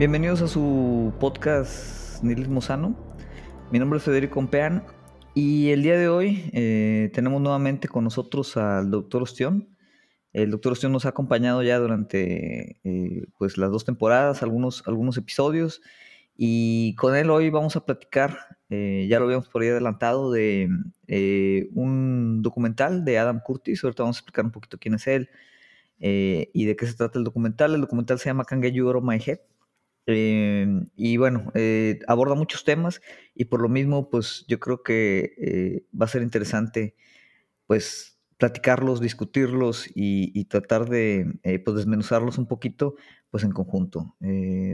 Bienvenidos a su podcast Nihilismo Sano. Mi nombre es Federico Ompean y el día de hoy eh, tenemos nuevamente con nosotros al doctor Ostión. El doctor Ostión nos ha acompañado ya durante eh, pues las dos temporadas, algunos, algunos episodios y con él hoy vamos a platicar, eh, ya lo habíamos por ahí adelantado, de un documental de Adam Curtis. Ahorita vamos a explicar un poquito quién es él y de qué se trata el documental. El documental se llama Can Get My Head. Em, y bueno, eh, aborda muchos temas y por lo mismo, pues yo creo que eh, va a ser interesante, pues platicarlos, discutirlos y, tratar de eh, pues, desmenuzarlos un poquito, pues en conjunto.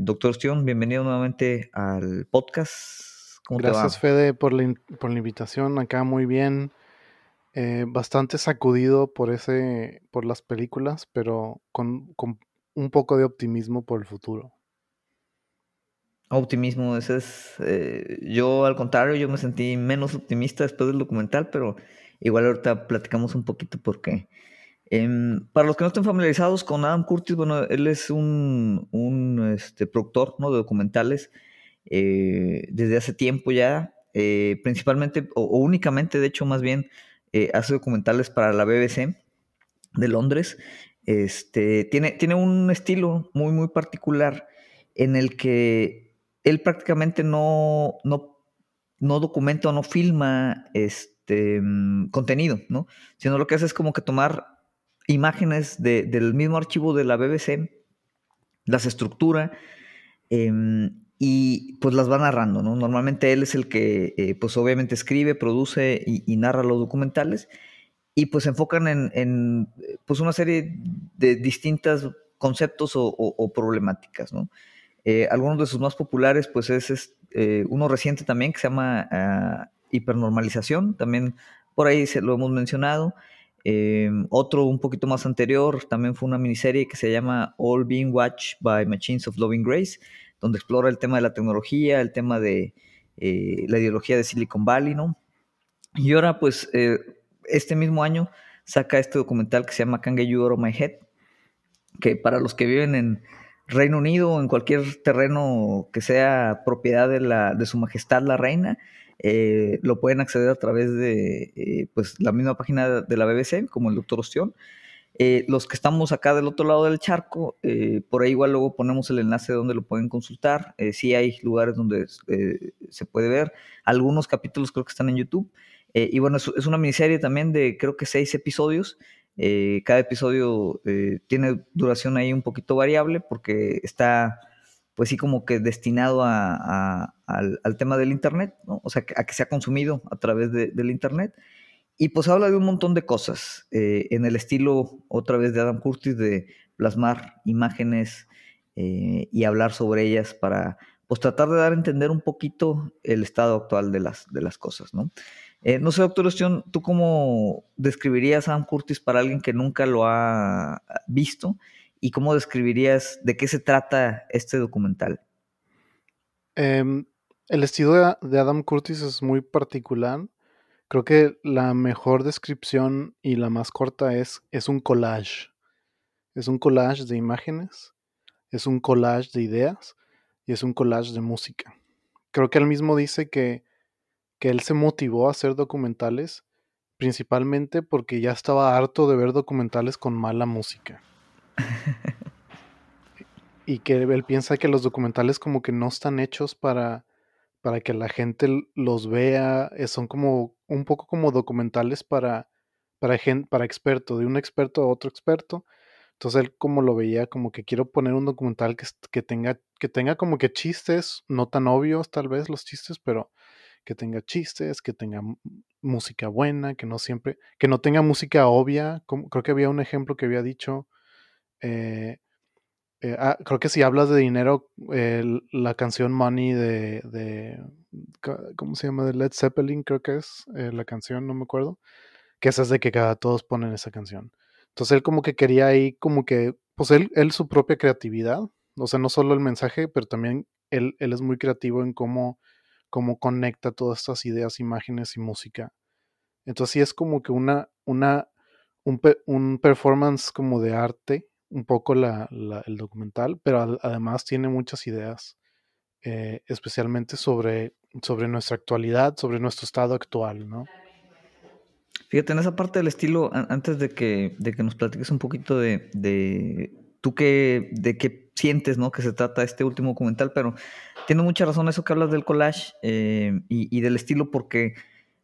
Doctor Ostión, bienvenido nuevamente al podcast. Gracias, Fede, por la, por la invitación. Acá muy bien. bastante sacudido por ese, por las películas, pero con un poco de optimismo por el futuro. Optimismo, ese es. Eh, yo, al contrario, yo me sentí menos optimista después del documental, pero igual ahorita platicamos un poquito por qué. Em, para los que no estén familiarizados con Adam Curtis, bueno, él es un, un este, productor ¿no? de documentales eh, desde hace tiempo ya, eh, principalmente, o, únicamente, de hecho, más bien, hace documentales para la BBC de Londres. Este, tiene, tiene un estilo muy, muy particular en el que él prácticamente no, no, no documenta o no filma este mm, contenido, ¿no? Sino lo que hace es como que tomar imágenes del mismo archivo de la BBC, las estructura em, y pues las va narrando, ¿no? Normalmente él es el que eh, pues obviamente escribe, produce y, narra los documentales y pues se enfocan en, pues una serie de distintos conceptos o problemáticas, ¿no? Eh, algunos de sus más populares, pues es, eh, uno reciente también que se llama ah, Hipernormalización, también por ahí se lo hemos mencionado. Eh, otro un poquito más anterior también fue una miniserie que se llama All Being Watched by Machines of Loving Grace, donde explora el tema de la tecnología, el tema de la ideología de Silicon Valley, ¿no? Y ahora, pues, este mismo año saca este documental que se llama Can You Out of My Head, que para los que viven en, Reino Unido o en cualquier terreno que sea propiedad de, la, de su majestad la reina, eh, lo pueden acceder a través de eh, pues, la misma página de la BBC, como el doctor Ostión. Eh, los que estamos acá del otro lado del charco, por ahí igual luego ponemos el enlace donde lo pueden consultar. sí hay lugares donde se puede ver. Algunos capítulos creo que están en YouTube. y bueno, es, es, una miniserie también de creo que seis episodios eh, cada episodio eh, tiene duración ahí un poquito variable porque está, pues sí, como que destinado a, al, tema del Internet, ¿no? O sea, a que sea consumido a través del Internet. Y pues habla de un montón de cosas, eh, en el estilo otra vez de Adam Curtis, de plasmar imágenes y hablar sobre ellas para pues tratar de dar a entender un poquito el estado actual de las, de las cosas, ¿no? Eh, no sé, doctor Ostión, ¿tú cómo describirías a Sam Curtis para alguien que nunca lo ha visto? ¿Y cómo describirías de qué se trata este documental? Em, el estilo de, Adam Curtis es muy particular. Creo que la mejor descripción y la más corta es, es un collage. Es un collage de imágenes, es un collage de ideas y es un collage de música. Creo que él mismo dice que que él se motivó a hacer documentales principalmente porque ya estaba harto de ver documentales con mala música. y que él piensa que los documentales como que no están hechos para, para que la gente los vea, eh, son como un poco como documentales para, para, para experto, de un experto a otro experto. Entonces él como lo veía, como que quiero poner un documental que, que, tenga, que tenga como que chistes, no tan obvios tal vez los chistes, pero que tenga chistes, que tenga música buena, que no siempre, que no tenga música obvia. Como, creo que había un ejemplo que había dicho. Eh, eh, ah, creo que si hablas de dinero, la canción Money de, de, ¿cómo se llama? De Led Zeppelin, creo que es eh, la canción, no me acuerdo. Que esa es de que cada todos ponen esa canción. Entonces él como que quería ahí como que, pues él, él su propia creatividad. O sea, no solo el mensaje, pero también él, él es muy creativo en cómo cómo conecta todas estas ideas, imágenes y música. Entonces sí es como que una, una, un, performance como de arte, un poco la, el documental, pero además tiene muchas ideas, eh, especialmente sobre, sobre nuestra actualidad, sobre nuestro estado actual, ¿no? Fíjate, en esa parte del estilo, antes de que, de que nos platiques un poquito de, de tú qué, de qué sientes, ¿no? Que se trata este último documental, pero tiene mucha razón eso que hablas del collage eh, y, del estilo, porque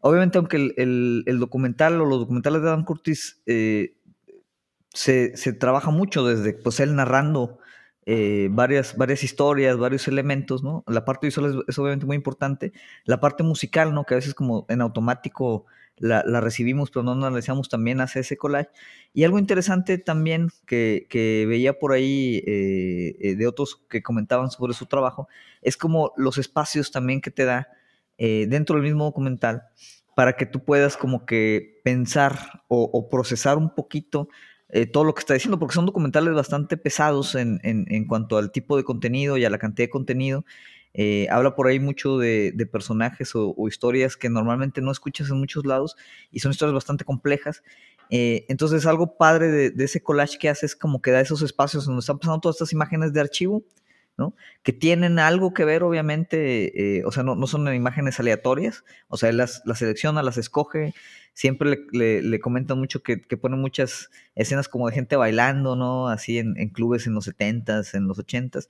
obviamente aunque el, el, documental o los documentales de Adam Curtis eh, se, se, trabaja mucho desde pues él narrando eh, varias, varias historias, varios elementos, ¿no? La parte visual es, obviamente muy importante. La parte musical, ¿no? Que a veces como en automático la, la recibimos, pero no analizamos, también hace ese collage. Y algo interesante también que, que veía por ahí eh, eh, de otros que comentaban sobre su trabajo, es como los espacios también que te da dentro del mismo documental para que tú puedas como que pensar o, procesar un poquito eh, todo lo que está diciendo, porque son documentales bastante pesados en, en, cuanto al tipo de contenido y a la cantidad de contenido. Eh, habla por ahí mucho de, personajes o, historias que normalmente no escuchas en muchos lados y son historias bastante complejas. Eh, entonces, algo padre de, ese collage que hace es como que da esos espacios donde están pasando todas estas imágenes de archivo, ¿no? Que tienen algo que ver, obviamente, o sea, no, no, son imágenes aleatorias, o sea, él las, selecciona, las escoge, siempre le, le, comentan mucho que, que pone muchas escenas como de gente bailando, ¿no? Así en, en clubes en los 70s, en los 80s.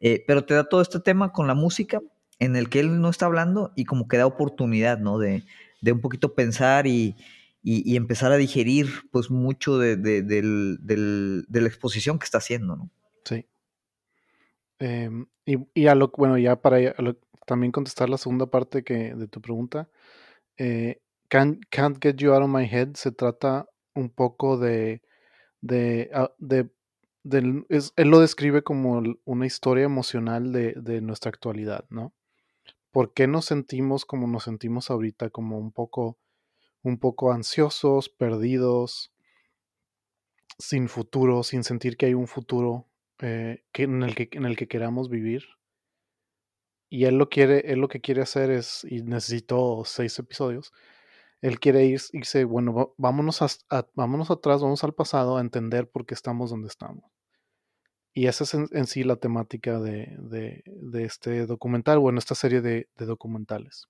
Eh, pero te da todo este tema con la música en el que él no está hablando y como que da oportunidad, ¿no? De, de un poquito pensar y, y, empezar a digerir pues mucho de, de, del, de, la exposición que está haciendo, ¿no? Sí. Em, y, y, a lo bueno, ya para también contestar la segunda parte que, de tu pregunta, eh, Can't, Get You Out of My Head se trata un poco de, de, él lo describe como una historia emocional de, nuestra actualidad, ¿no? ¿Por qué nos sentimos como nos sentimos ahorita, como un poco, un poco ansiosos, perdidos, sin futuro, sin sentir que hay un futuro eh, en, el que, en el que queramos vivir? Y él lo quiere, él lo que quiere hacer es, y necesitó seis episodios, él quiere ir, irse, bueno, vámonos, vámonos atrás, vamos al pasado a entender por qué estamos donde estamos. Y esa es en, sí la temática de, este documental, bueno, esta serie de, documentales.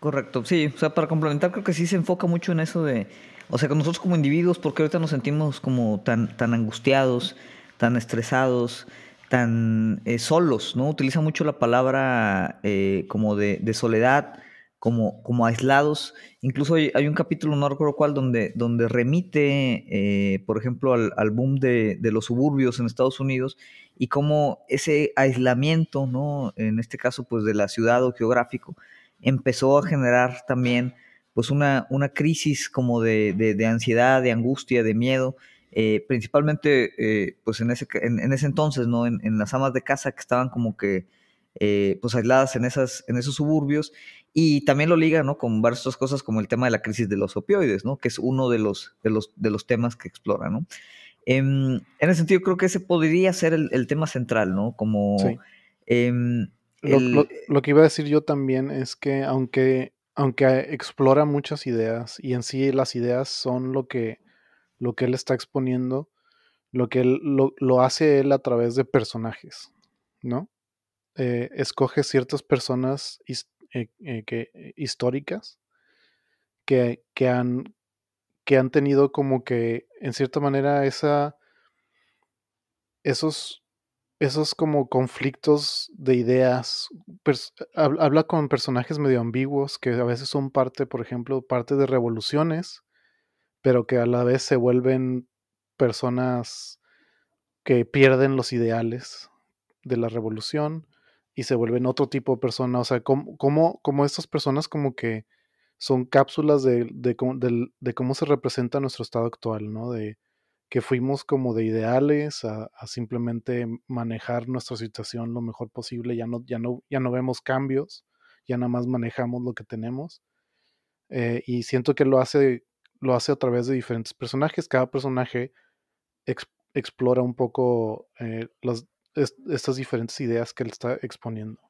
Correcto, sí, o sea, para complementar, creo que sí se enfoca mucho en eso de, o sea, que nosotros como individuos, porque ahorita nos sentimos como tan, tan angustiados, tan estresados, tan eh, solos, ¿no? Utiliza mucho la palabra eh, como de soledad, como, como aislados. Incluso hay, un capítulo, no recuerdo cuál, donde, donde remite, eh, por ejemplo, al, boom de, los suburbios en Estados Unidos y cómo ese aislamiento, ¿no? En este caso, pues de la ciudad o geográfico, empezó a generar también pues una, una crisis como de, de, ansiedad, de angustia, de miedo, eh, principalmente eh, pues en ese, en, ese entonces, ¿no? En, en, las amas de casa que estaban como que pues aisladas en, esas, en esos suburbios y también lo liga, ¿no? Con varias cosas como el tema de la crisis de los opioides, ¿no? Que es uno de los, de los, de los temas que explora, ¿no? Em, en ese sentido, creo que ese podría ser el, tema central, ¿no? Como... Em, lo, que iba a decir yo también es que aunque, aunque explora muchas ideas y en sí las ideas son lo que, lo que él está exponiendo, lo que él, lo, hace él a través de personajes, ¿no? Eh, escoge ciertas personas eh, eh, que, eh, históricas que, que, han, que han tenido como que, en cierta manera, esa, esos, esos como conflictos de ideas. habla con personajes medio ambiguos que a veces son parte, por ejemplo, parte de revoluciones, pero que a la vez se vuelven personas que pierden los ideales de la revolución y se vuelven otro tipo de persona. O sea, como, como, estas personas como que son cápsulas de, de, cómo se representa nuestro estado actual, ¿no? De que fuimos como de ideales a, simplemente manejar nuestra situación lo mejor posible, ya no, ya no, ya no vemos cambios, ya nada más manejamos lo que tenemos. Eh, y siento que lo hace, lo hace a través de diferentes personajes. Cada personaje explora un poco eh, las, estas diferentes ideas que él está exponiendo.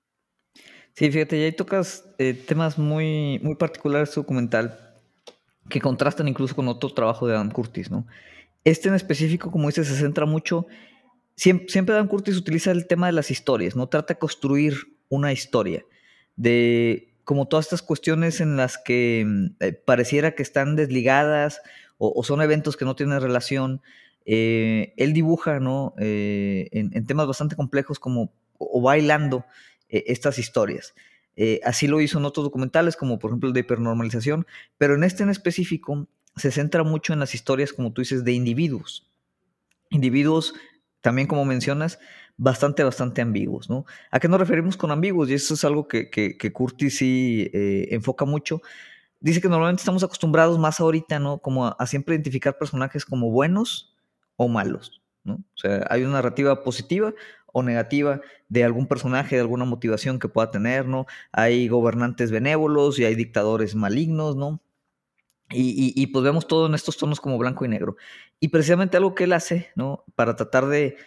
Sí, fíjate, y ahí tocas eh, temas muy, muy particulares su documental que contrastan incluso con otro trabajo de Adam Curtis, ¿no? Este en específico, como dice, se centra mucho. Siempre, siempre Dan Curtis utiliza el tema de las historias, ¿no? Trata de construir una historia. De como todas estas cuestiones en las que mm, eh, pareciera que están desligadas o, son eventos que no tienen relación. Eh, él dibuja, ¿no? Eh, en, temas bastante complejos como o, bailando estas historias. así lo hizo en otros documentales, como por ejemplo el de hipernormalización, pero en este en específico se centra mucho en las historias, como tú dices, de individuos. Individuos, también como mencionas, bastante, bastante ambiguos, ¿no? ¿A qué nos referimos con ambiguos? Y eso es algo que, que, Curtis sí eh, enfoca mucho. Dice que normalmente estamos acostumbrados más ahorita, ¿no? Como a, siempre identificar personajes como buenos o malos, ¿no? O sea, hay una narrativa positiva o negativa de algún personaje, de alguna motivación que pueda tener, ¿no? Hay gobernantes benévolos y hay dictadores malignos, ¿no? Y, pues vemos todo en estos tonos como blanco y negro. Y precisamente algo que él hace, ¿no? Para tratar de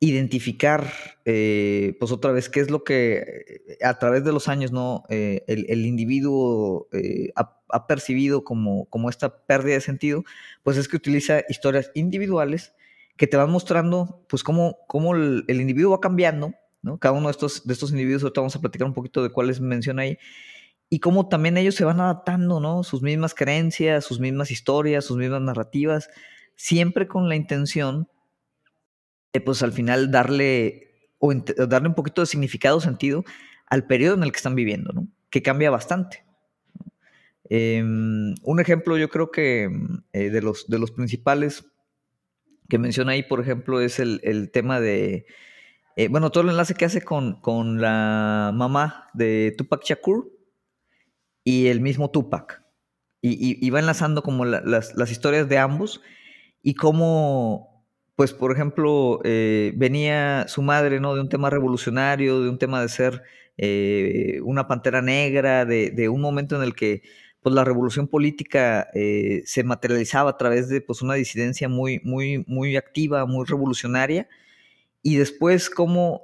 identificar, eh, pues otra vez, qué es lo que eh, a través de los años, ¿no? Eh, el, individuo ha, percibido como, como esta pérdida de sentido, pues es que utiliza historias individuales que te van mostrando, pues, cómo, cómo el, individuo va cambiando, ¿no? Cada uno de estos, de estos individuos, ahorita vamos a platicar un poquito de cuáles menciona ahí, y cómo también ellos se van adaptando, ¿no? Sus mismas creencias, sus mismas historias, sus mismas narrativas, siempre con la intención pues al final darle, o darle un poquito de significado, sentido al periodo en el que están viviendo, ¿no? Que cambia bastante. Em, un ejemplo, yo creo que eh, de, los, de los principales que menciona ahí, por ejemplo, es el, tema de, eh, bueno, todo el enlace que hace con, con la mamá de Tupac Shakur, y el mismo Tupac. Y, va enlazando como las, historias de ambos y cómo, pues, por ejemplo, eh, venía su madre, ¿no? De un tema revolucionario, de un tema de ser eh, una pantera negra, de, un momento en el que, pues, la revolución política eh, se materializaba a través de, pues, una disidencia muy, muy, muy activa, muy revolucionaria. Y después cómo,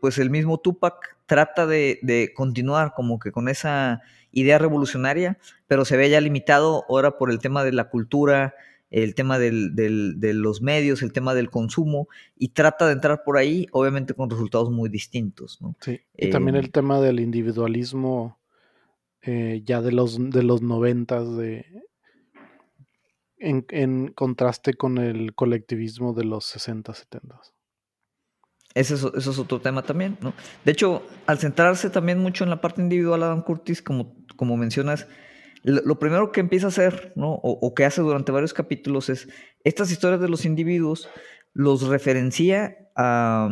pues, el mismo Tupac trata de, de continuar como que con esa idea revolucionaria, pero se ve ya limitado ahora por el tema de la cultura, el tema de los medios, el tema del consumo, y trata de entrar por ahí, obviamente con resultados muy distintos. Sí, y también el eh, tema del individualismo eh, ya de los, de los noventas, de, en, en, contraste con el colectivismo de los 60, 70. Ese es, eso es otro tema también, ¿no? De hecho, al centrarse también mucho en la parte individual, Adam Curtis, como, como mencionas, lo, primero que empieza a hacer, ¿no? O, que hace durante varios capítulos es estas historias de los individuos los referencia a,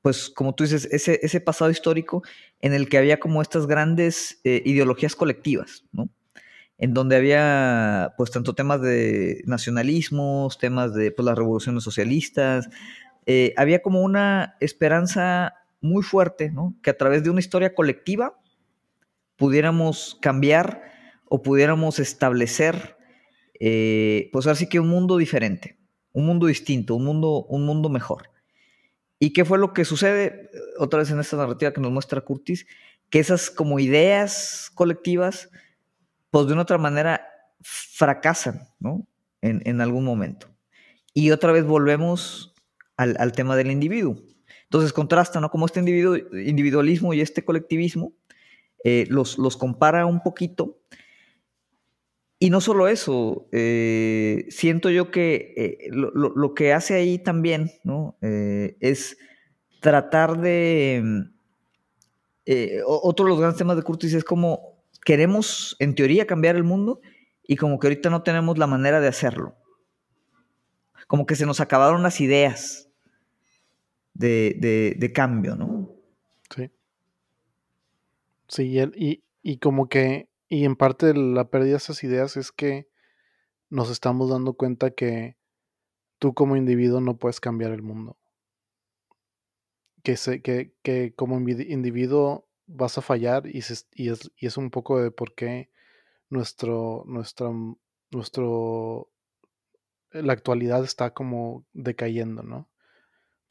pues, como tú dices, ese, ese pasado histórico en el que había como estas grandes eh, ideologías colectivas, ¿no? En donde había, pues, tanto temas de nacionalismos, temas de pues, las revoluciones socialistas, eh, había como una esperanza muy fuerte, ¿no? Que a través de una historia colectiva pudiéramos cambiar o pudiéramos establecer, eh, pues así que un mundo diferente, un mundo distinto, un mundo, un mundo mejor. ¿Y qué fue lo que sucede? Otra vez en esta narrativa que nos muestra Curtis, que esas como ideas colectivas, pues de una otra manera fracasan, ¿no? En, en algún momento. Y otra vez volvemos al, tema del individuo. Entonces contrasta, ¿no? Como este individuo, individualismo y este colectivismo eh, los, los, compara un poquito. Y no solo eso, eh, siento yo que eh, lo, que hace ahí también, ¿no? es tratar de... otro de los grandes temas de Curtis es como queremos, en teoría, cambiar el mundo y como que ahorita no tenemos la manera de hacerlo. Como que se nos acabaron las ideas de, cambio, ¿no? Sí. Sí, y, y, como que, y en parte la pérdida de esas ideas es que nos estamos dando cuenta que tú como individuo no puedes cambiar el mundo. Que, se, que, que como individuo vas a fallar y, y, es, y es un poco de por qué nuestro, nuestro, nuestro, la actualidad está como decayendo, ¿no?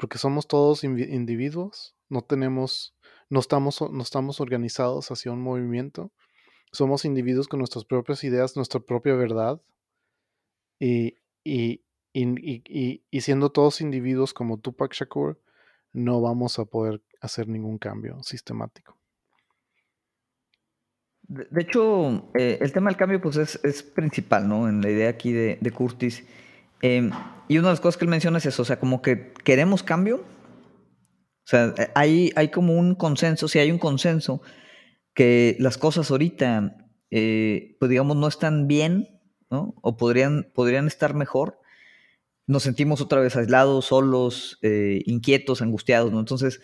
porque somos todos individuos, no tenemos, no estamos, no estamos organizados hacia un movimiento, somos individuos con nuestras propias ideas, nuestra propia verdad, y, y, y, siendo todos individuos como Tupac Shakur, no vamos a poder hacer ningún cambio sistemático. De, hecho, eh, el tema del cambio pues es, principal, ¿no? En la idea aquí de, de Curtis. Em, y una de las cosas que él menciona es eso, o sea, como que queremos cambio. O sea, eh, hay, hay como un consenso, si hay un consenso, que las cosas ahorita, eh, pues digamos, no están bien, ¿no? O podrían, podrían estar mejor nos sentimos otra vez aislados, solos, eh, inquietos, angustiados, ¿no? Entonces,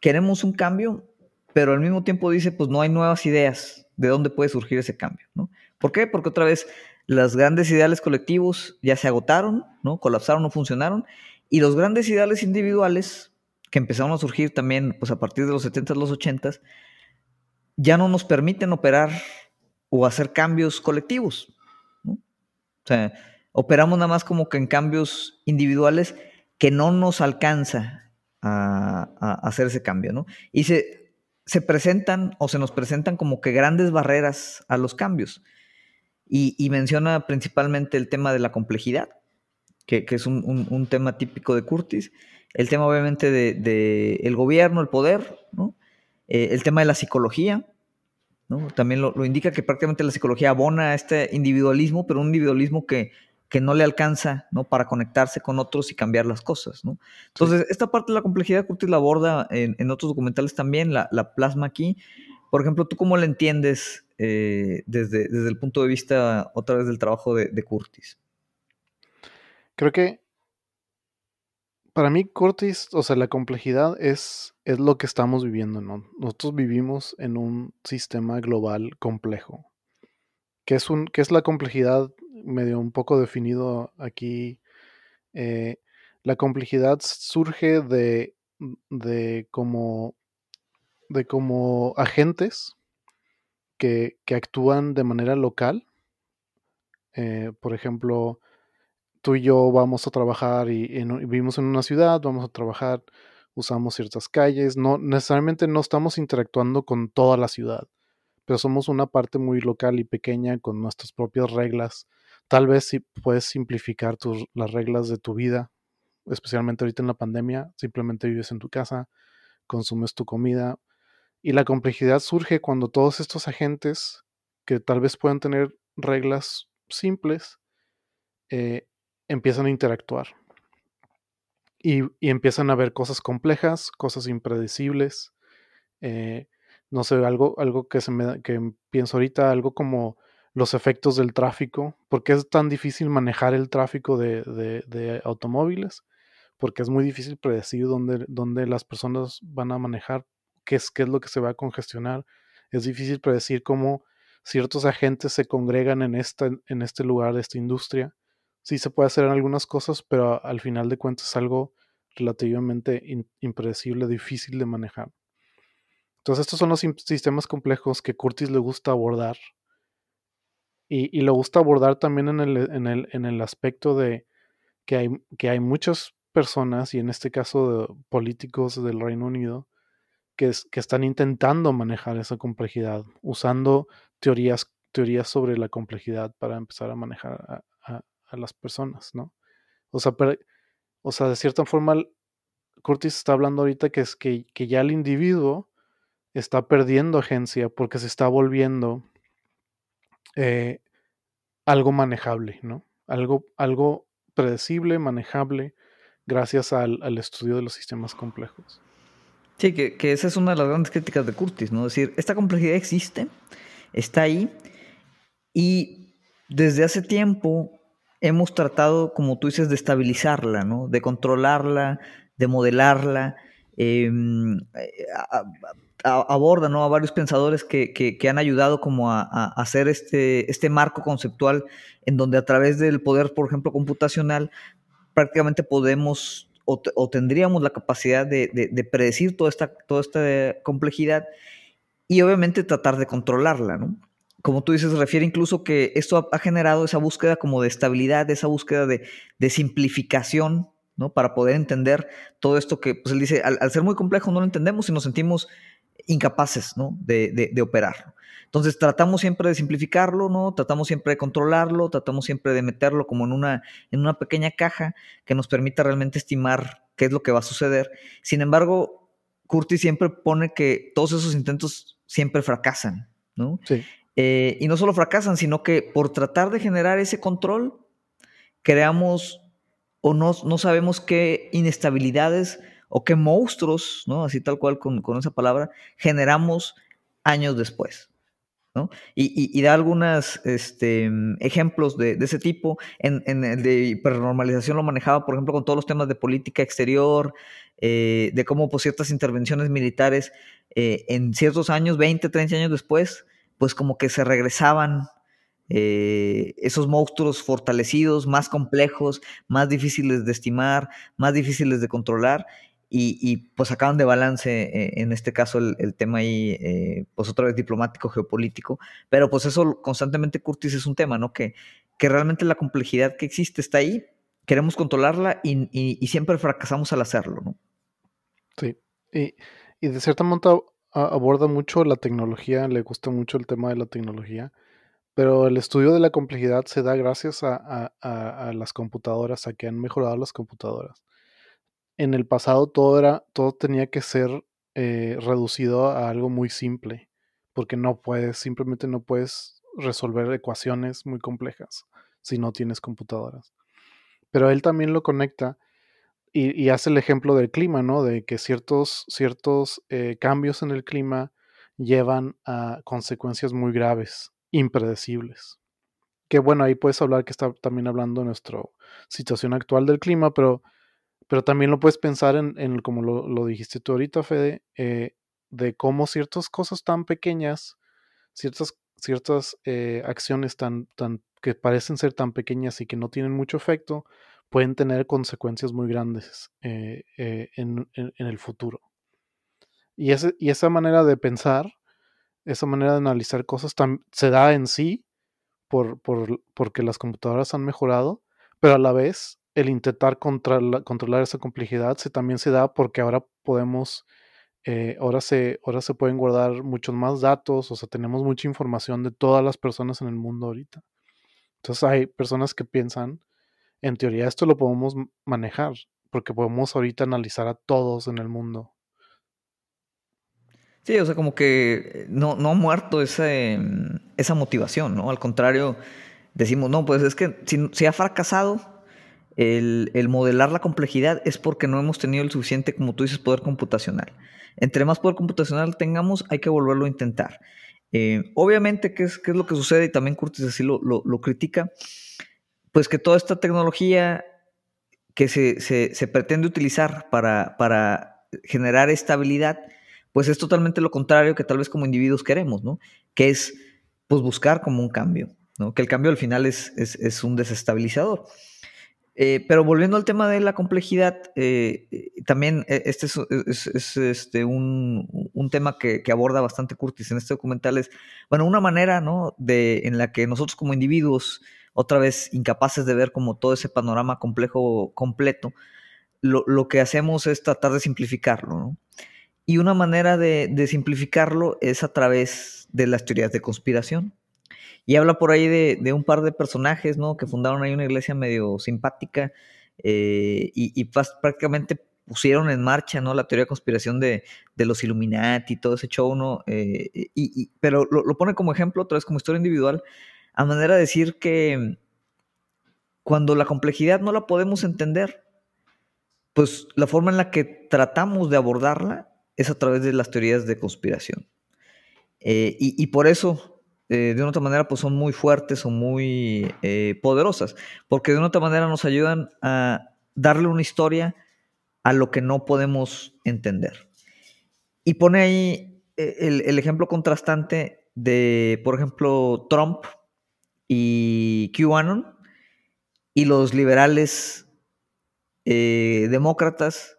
queremos un cambio, pero al mismo tiempo dice, pues no hay nuevas ideas de dónde puede surgir ese cambio, ¿no? ¿Por qué? Porque otra vez los grandes ideales colectivos ya se agotaron, ¿no? Colapsaron, no funcionaron, y los grandes ideales individuales que empezaron a surgir también, pues a partir de los 70 los 80 ya no nos permiten operar o hacer cambios colectivos, ¿no? O sea, operamos nada más como que en cambios individuales que no nos alcanza a, hacer ese cambio, ¿no? Y se, se, presentan o se nos presentan como que grandes barreras a los cambios. Y, menciona principalmente el tema de la complejidad, que, es un, tema típico de Curtis, el tema obviamente del de, el gobierno, el poder, ¿no? Eh, el tema de la psicología, ¿no? También lo, lo, indica que prácticamente la psicología abona a este individualismo, pero un individualismo que que no le alcanza, ¿no? Para conectarse con otros y cambiar las cosas, ¿no? Entonces, esta parte de la complejidad Curtis la aborda en, otros documentales también, la, plasma aquí. Por ejemplo, ¿tú cómo la entiendes eh, desde, desde, el punto de vista, otra vez, del trabajo de, Curtis? Creo que para mí Curtis, o sea, la complejidad es, es lo que estamos viviendo, ¿no? Nosotros vivimos en un sistema global complejo. ¿Qué es, un, es la complejidad medio un poco definido aquí. Eh, la complejidad surge de, de como de como agentes que, actúan de manera local. Eh, por ejemplo, tú y yo vamos a trabajar y, vivimos en una ciudad, vamos a trabajar, usamos ciertas calles, no necesariamente no estamos interactuando con toda la ciudad, pero somos una parte muy local y pequeña con nuestras propias reglas. Tal vez si puedes simplificar las reglas de tu vida, especialmente ahorita en la pandemia, simplemente vives en tu casa, consumes tu comida y la complejidad surge cuando todos estos agentes que tal vez puedan tener reglas simples eh, empiezan a interactuar y, empiezan a ver cosas complejas, cosas impredecibles. Eh, no sé, algo, algo que, se me, que pienso ahorita, algo como los efectos del tráfico, porque es tan difícil manejar el tráfico de, automóviles, porque es muy difícil predecir dónde, dónde, las personas van a manejar, qué es, qué es lo que se va a congestionar. Es difícil predecir cómo ciertos agentes se congregan en, esta, en este lugar, de esta industria. Sí se puede hacer en algunas cosas, pero al final de cuentas es algo relativamente impredecible, difícil de manejar. Entonces estos son los sistemas complejos que Curtis le gusta abordar y, le gusta abordar también en el, en el, en el aspecto de que hay, que hay muchas personas, y en este caso políticos del Reino Unido, que, que están intentando manejar esa complejidad, usando teorías, teorías sobre la complejidad para empezar a manejar las personas, ¿no? O sea, o sea, de cierta forma, Curtis está hablando ahorita que es que, que ya el individuo está perdiendo agencia porque se está volviendo eh, algo manejable, ¿no? Algo, algo predecible, manejable, gracias al, estudio de los sistemas complejos. Sí, que, esa es una de las grandes críticas de Curtis, ¿no? Es decir, esta complejidad existe, está ahí, y desde hace tiempo hemos tratado, como tú dices, de estabilizarla, ¿no? De controlarla, de modelarla. Em, aborda ¿no? a varios pensadores que, han ayudado como a, hacer este, este marco conceptual en donde a través del poder, por ejemplo, computacional, prácticamente podemos o, tendríamos la capacidad de, predecir toda esta, toda esta complejidad y obviamente tratar de controlarla, ¿no? Como tú dices, refiere incluso que esto ha, generado esa búsqueda como de estabilidad, esa búsqueda de, simplificación, ¿no? Para poder entender todo esto que, pues él dice, al, ser muy complejo no lo entendemos y nos sentimos incapaces ¿no? de, de, operarlo. Entonces tratamos siempre de simplificarlo, ¿no? Tratamos siempre de controlarlo, tratamos siempre de meterlo como en una, en una pequeña caja que nos permita realmente estimar qué es lo que va a suceder. Sin embargo, Curtis siempre pone que todos esos intentos siempre fracasan, ¿no? Sí. Eh, y no solo fracasan, sino que por tratar de generar ese control, creamos o no, no sabemos qué inestabilidades o qué monstruos, ¿no? Así tal cual con, con esa palabra, generamos años después. ¿no? Y, da algunos este, ejemplos de, ese tipo. En, el de hipernormalización lo manejaba, por ejemplo, con todos los temas de política exterior, eh, de cómo pues, ciertas intervenciones militares eh, en ciertos años, 20, 30 años después, pues como que se regresaban eh, esos monstruos fortalecidos, más complejos, más difíciles de estimar, más difíciles de controlar. Y, pues sacaban de balance, eh, en este caso, el, tema ahí, eh, pues otra vez diplomático, geopolítico. Pero pues eso constantemente, Curtis, es un tema, ¿no? Que, que realmente la complejidad que existe está ahí, queremos controlarla y, siempre fracasamos al hacerlo, ¿no? Sí, y, y de cierta manera aborda mucho la tecnología, le gusta mucho el tema de la tecnología, pero el estudio de la complejidad se da gracias a, las computadoras, a que han mejorado las computadoras. En el pasado todo era, todo tenía que ser eh, reducido a algo muy simple, porque no puedes, simplemente no puedes resolver ecuaciones muy complejas si no tienes computadoras. Pero él también lo conecta y, hace el ejemplo del clima, ¿no? De que ciertos, ciertos eh, cambios en el clima llevan a consecuencias muy graves, impredecibles. Que bueno, ahí puedes hablar que está también hablando de nuestra situación actual del clima, pero, pero también lo puedes pensar en, como lo, dijiste tú ahorita, Fede, eh, de cómo ciertas cosas tan pequeñas, ciertas, ciertas eh, acciones tan, tan, que parecen ser tan pequeñas y que no tienen mucho efecto, pueden tener consecuencias muy grandes eh, eh, en, el futuro. Y, y, esa manera de pensar, esa manera de analizar cosas se da en sí por, porque las computadoras han mejorado, pero a la vez el intentar controlar esa complejidad se, también se da porque ahora podemos, eh, ahora, se, ahora se pueden guardar muchos más datos, o sea, tenemos mucha información de todas las personas en el mundo ahorita. Entonces hay personas que piensan en teoría esto lo podemos manejar, porque podemos ahorita analizar a todos en el mundo. Sí, o sea, como que no, no ha muerto ese, esa motivación, ¿no? Al contrario, decimos, no, pues es que si, ha fracasado el, modelar la complejidad es porque no hemos tenido el suficiente, como tú dices, poder computacional. Entre más poder computacional tengamos, hay que volverlo a intentar. Eh, obviamente, ¿qué es, ¿qué es lo que sucede? Y también Curtis así lo, lo critica pues que toda esta tecnología que se, pretende utilizar para, para, generar estabilidad, pues es totalmente lo contrario que tal vez como individuos queremos, ¿no? Que es pues buscar como un cambio, ¿no? Que el cambio al final es, es, un desestabilizador. Eh, pero volviendo al tema de la complejidad, eh, también eh, este es, este un, un tema que, que, aborda bastante Curtis en este documental. Es, bueno, una manera, ¿no? De, en la que nosotros como individuos otra vez incapaces de ver como todo ese panorama complejo completo, lo, que hacemos es tratar de simplificarlo, ¿no? Y una manera de, simplificarlo es a través de las teorías de conspiración. Y habla por ahí de, un par de personajes, ¿no? Que fundaron ahí una iglesia medio simpática eh, y, prácticamente pusieron en marcha, ¿no? La teoría de conspiración de, los Illuminati y todo ese show, ¿no? Eh, y, pero lo, lo, pone como ejemplo, otra vez como historia individual, a manera de decir que cuando la complejidad no la podemos entender, pues la forma en la que tratamos de abordarla es a través de las teorías de conspiración. Eh, y, por eso, eh, de una otra manera, pues son muy fuertes, son muy eh, poderosas, porque de una otra manera nos ayudan a darle una historia a lo que no podemos entender. Y pone ahí el, el ejemplo contrastante de, por ejemplo, Trump, y QAnon y los liberales eh, demócratas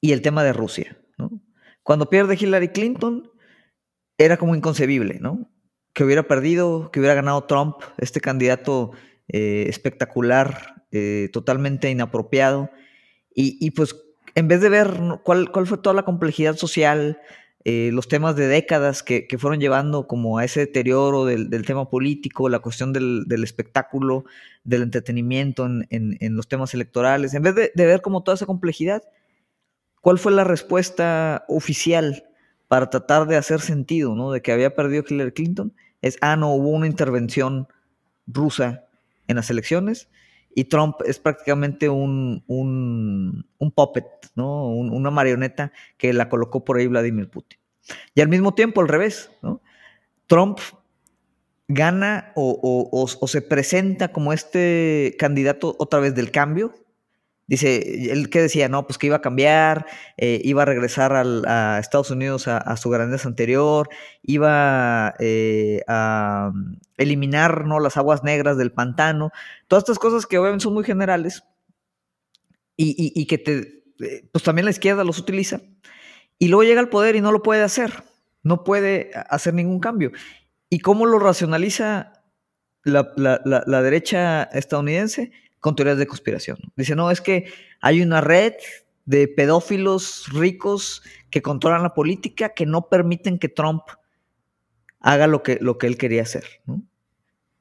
y el tema de Rusia. Cuando pierde Hillary Clinton era como inconcebible. Que hubiera perdido, que hubiera ganado Trump, este candidato eh, espectacular, eh, totalmente inapropiado. Y, pues en vez de ver cuál, cuál, fue toda la complejidad social, eh, los temas de décadas que, fueron llevando como a ese deterioro del, tema político, la cuestión del, espectáculo, del entretenimiento en, los temas electorales, en vez de, ver como toda esa complejidad, ¿cuál fue la respuesta oficial para tratar de hacer sentido, ¿no? De que había perdido Hillary Clinton, es, ah, no, hubo una intervención rusa en las elecciones y Trump es prácticamente un, un, puppet, ¿no? una marioneta que la colocó por ahí Vladimir Putin. Y al mismo tiempo, al revés, ¿no? Trump gana o, se presenta como este candidato otra vez del cambio. Dice, él que decía, no, pues que iba a cambiar, eh, iba a regresar a Estados Unidos a, su grandeza anterior, iba eh, a eliminar ¿no? las aguas negras del pantano, todas estas cosas que obviamente son muy generales y, que te, eh, pues también la izquierda los utiliza, y luego llega al poder y no lo puede hacer, no puede hacer ningún cambio. ¿Y cómo lo racionaliza la, la derecha estadounidense? Con teorías de conspiración. Dice, no, es que hay una red de pedófilos ricos que controlan la política que no permiten que Trump haga lo que, lo que él quería hacer.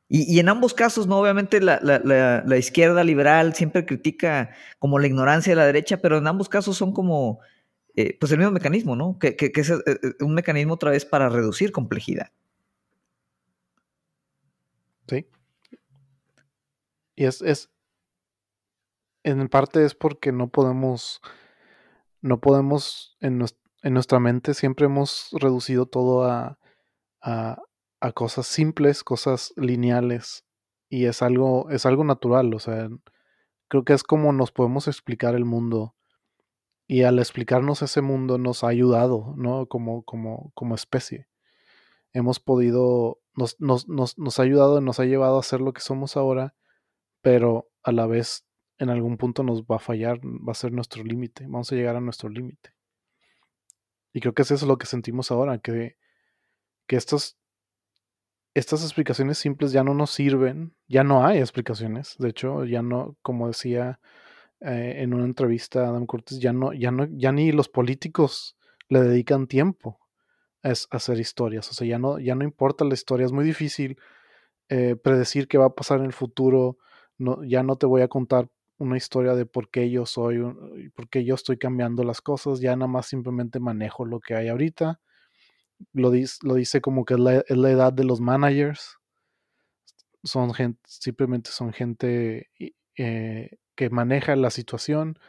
Y, en ambos casos, ¿no? Obviamente la, izquierda liberal siempre critica como la ignorancia de la derecha, pero en ambos casos son como, eh, pues el mismo mecanismo, ¿no? Que, es eh, eh, un mecanismo otra vez para reducir complejidad. Sí. Y es, es, en parte es porque no podemos, no podemos, en, en nuestra mente siempre hemos reducido todo a a, cosas simples, cosas lineales. Y es algo, es algo natural, o sea, creo que es como nos podemos explicar el mundo. Y al explicarnos ese mundo nos ha ayudado, ¿no? Como, como, como especie. Hemos podido, nos, nos, nos, nos ha ayudado, nos ha llevado a ser lo que somos ahora, pero a la vez en algún punto nos va a fallar, va a ser nuestro límite, vamos a llegar a nuestro límite. Y creo que es eso lo que sentimos ahora, que que estos, estas explicaciones simples ya no nos sirven, ya no hay explicaciones, de hecho, ya no, como decía eh, en una entrevista a Adam Curtis, ya no, ya no, ya ni los políticos le dedican tiempo a, hacer historias, o sea, ya no, ya no importa la historia, es muy difícil eh, predecir qué va a pasar en el futuro, no, ya no te voy a contar una historia de por qué yo soy, por qué yo estoy cambiando las cosas, ya nada más simplemente manejo lo que hay ahorita lo, dice, lo dice como que es la, edad de los managers. Son gente, simplemente son gente eh, que maneja la situación,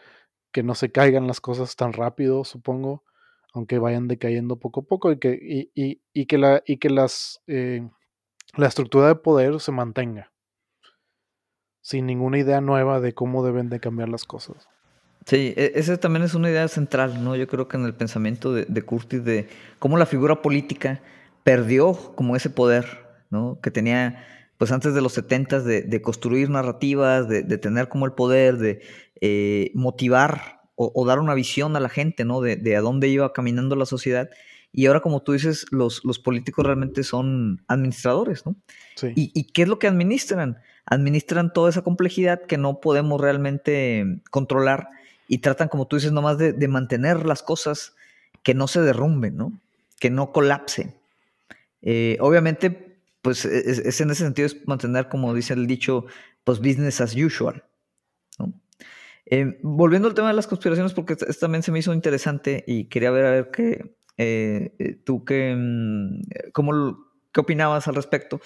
que no se caigan las cosas tan rápido, supongo, aunque vayan decayendo poco a poco, y que, y, que, la, y que las, eh, la estructura de poder se mantenga, sin ninguna idea nueva de cómo deben de cambiar las cosas. Sí, e, esa también es una idea central, ¿no? Yo creo que en el pensamiento de, de Curtis de cómo la figura política perdió como ese poder, ¿no? Que tenía, pues antes de los setentas, de, de construir narrativas, de, de, tener como el poder, de eh, motivar o, dar una visión a la gente, ¿no? De, a dónde iba caminando la sociedad. Y ahora, como tú dices, los, los políticos realmente son administradores, ¿no? Sí. ¿Y, ¿Y qué es lo que administran? Administran toda esa complejidad que no podemos realmente controlar y tratan, como tú dices, nomás de, de mantener las cosas que no se derrumben, ¿no? Que no colapsen. Eh, obviamente, pues es, en ese sentido es mantener, como dice el dicho, pues business as usual. ¿no? Eh, volviendo al tema de las conspiraciones, porque esto también se me hizo interesante y quería ver a ver qué, eh, tú qué, mm, cómo, qué opinabas al respecto.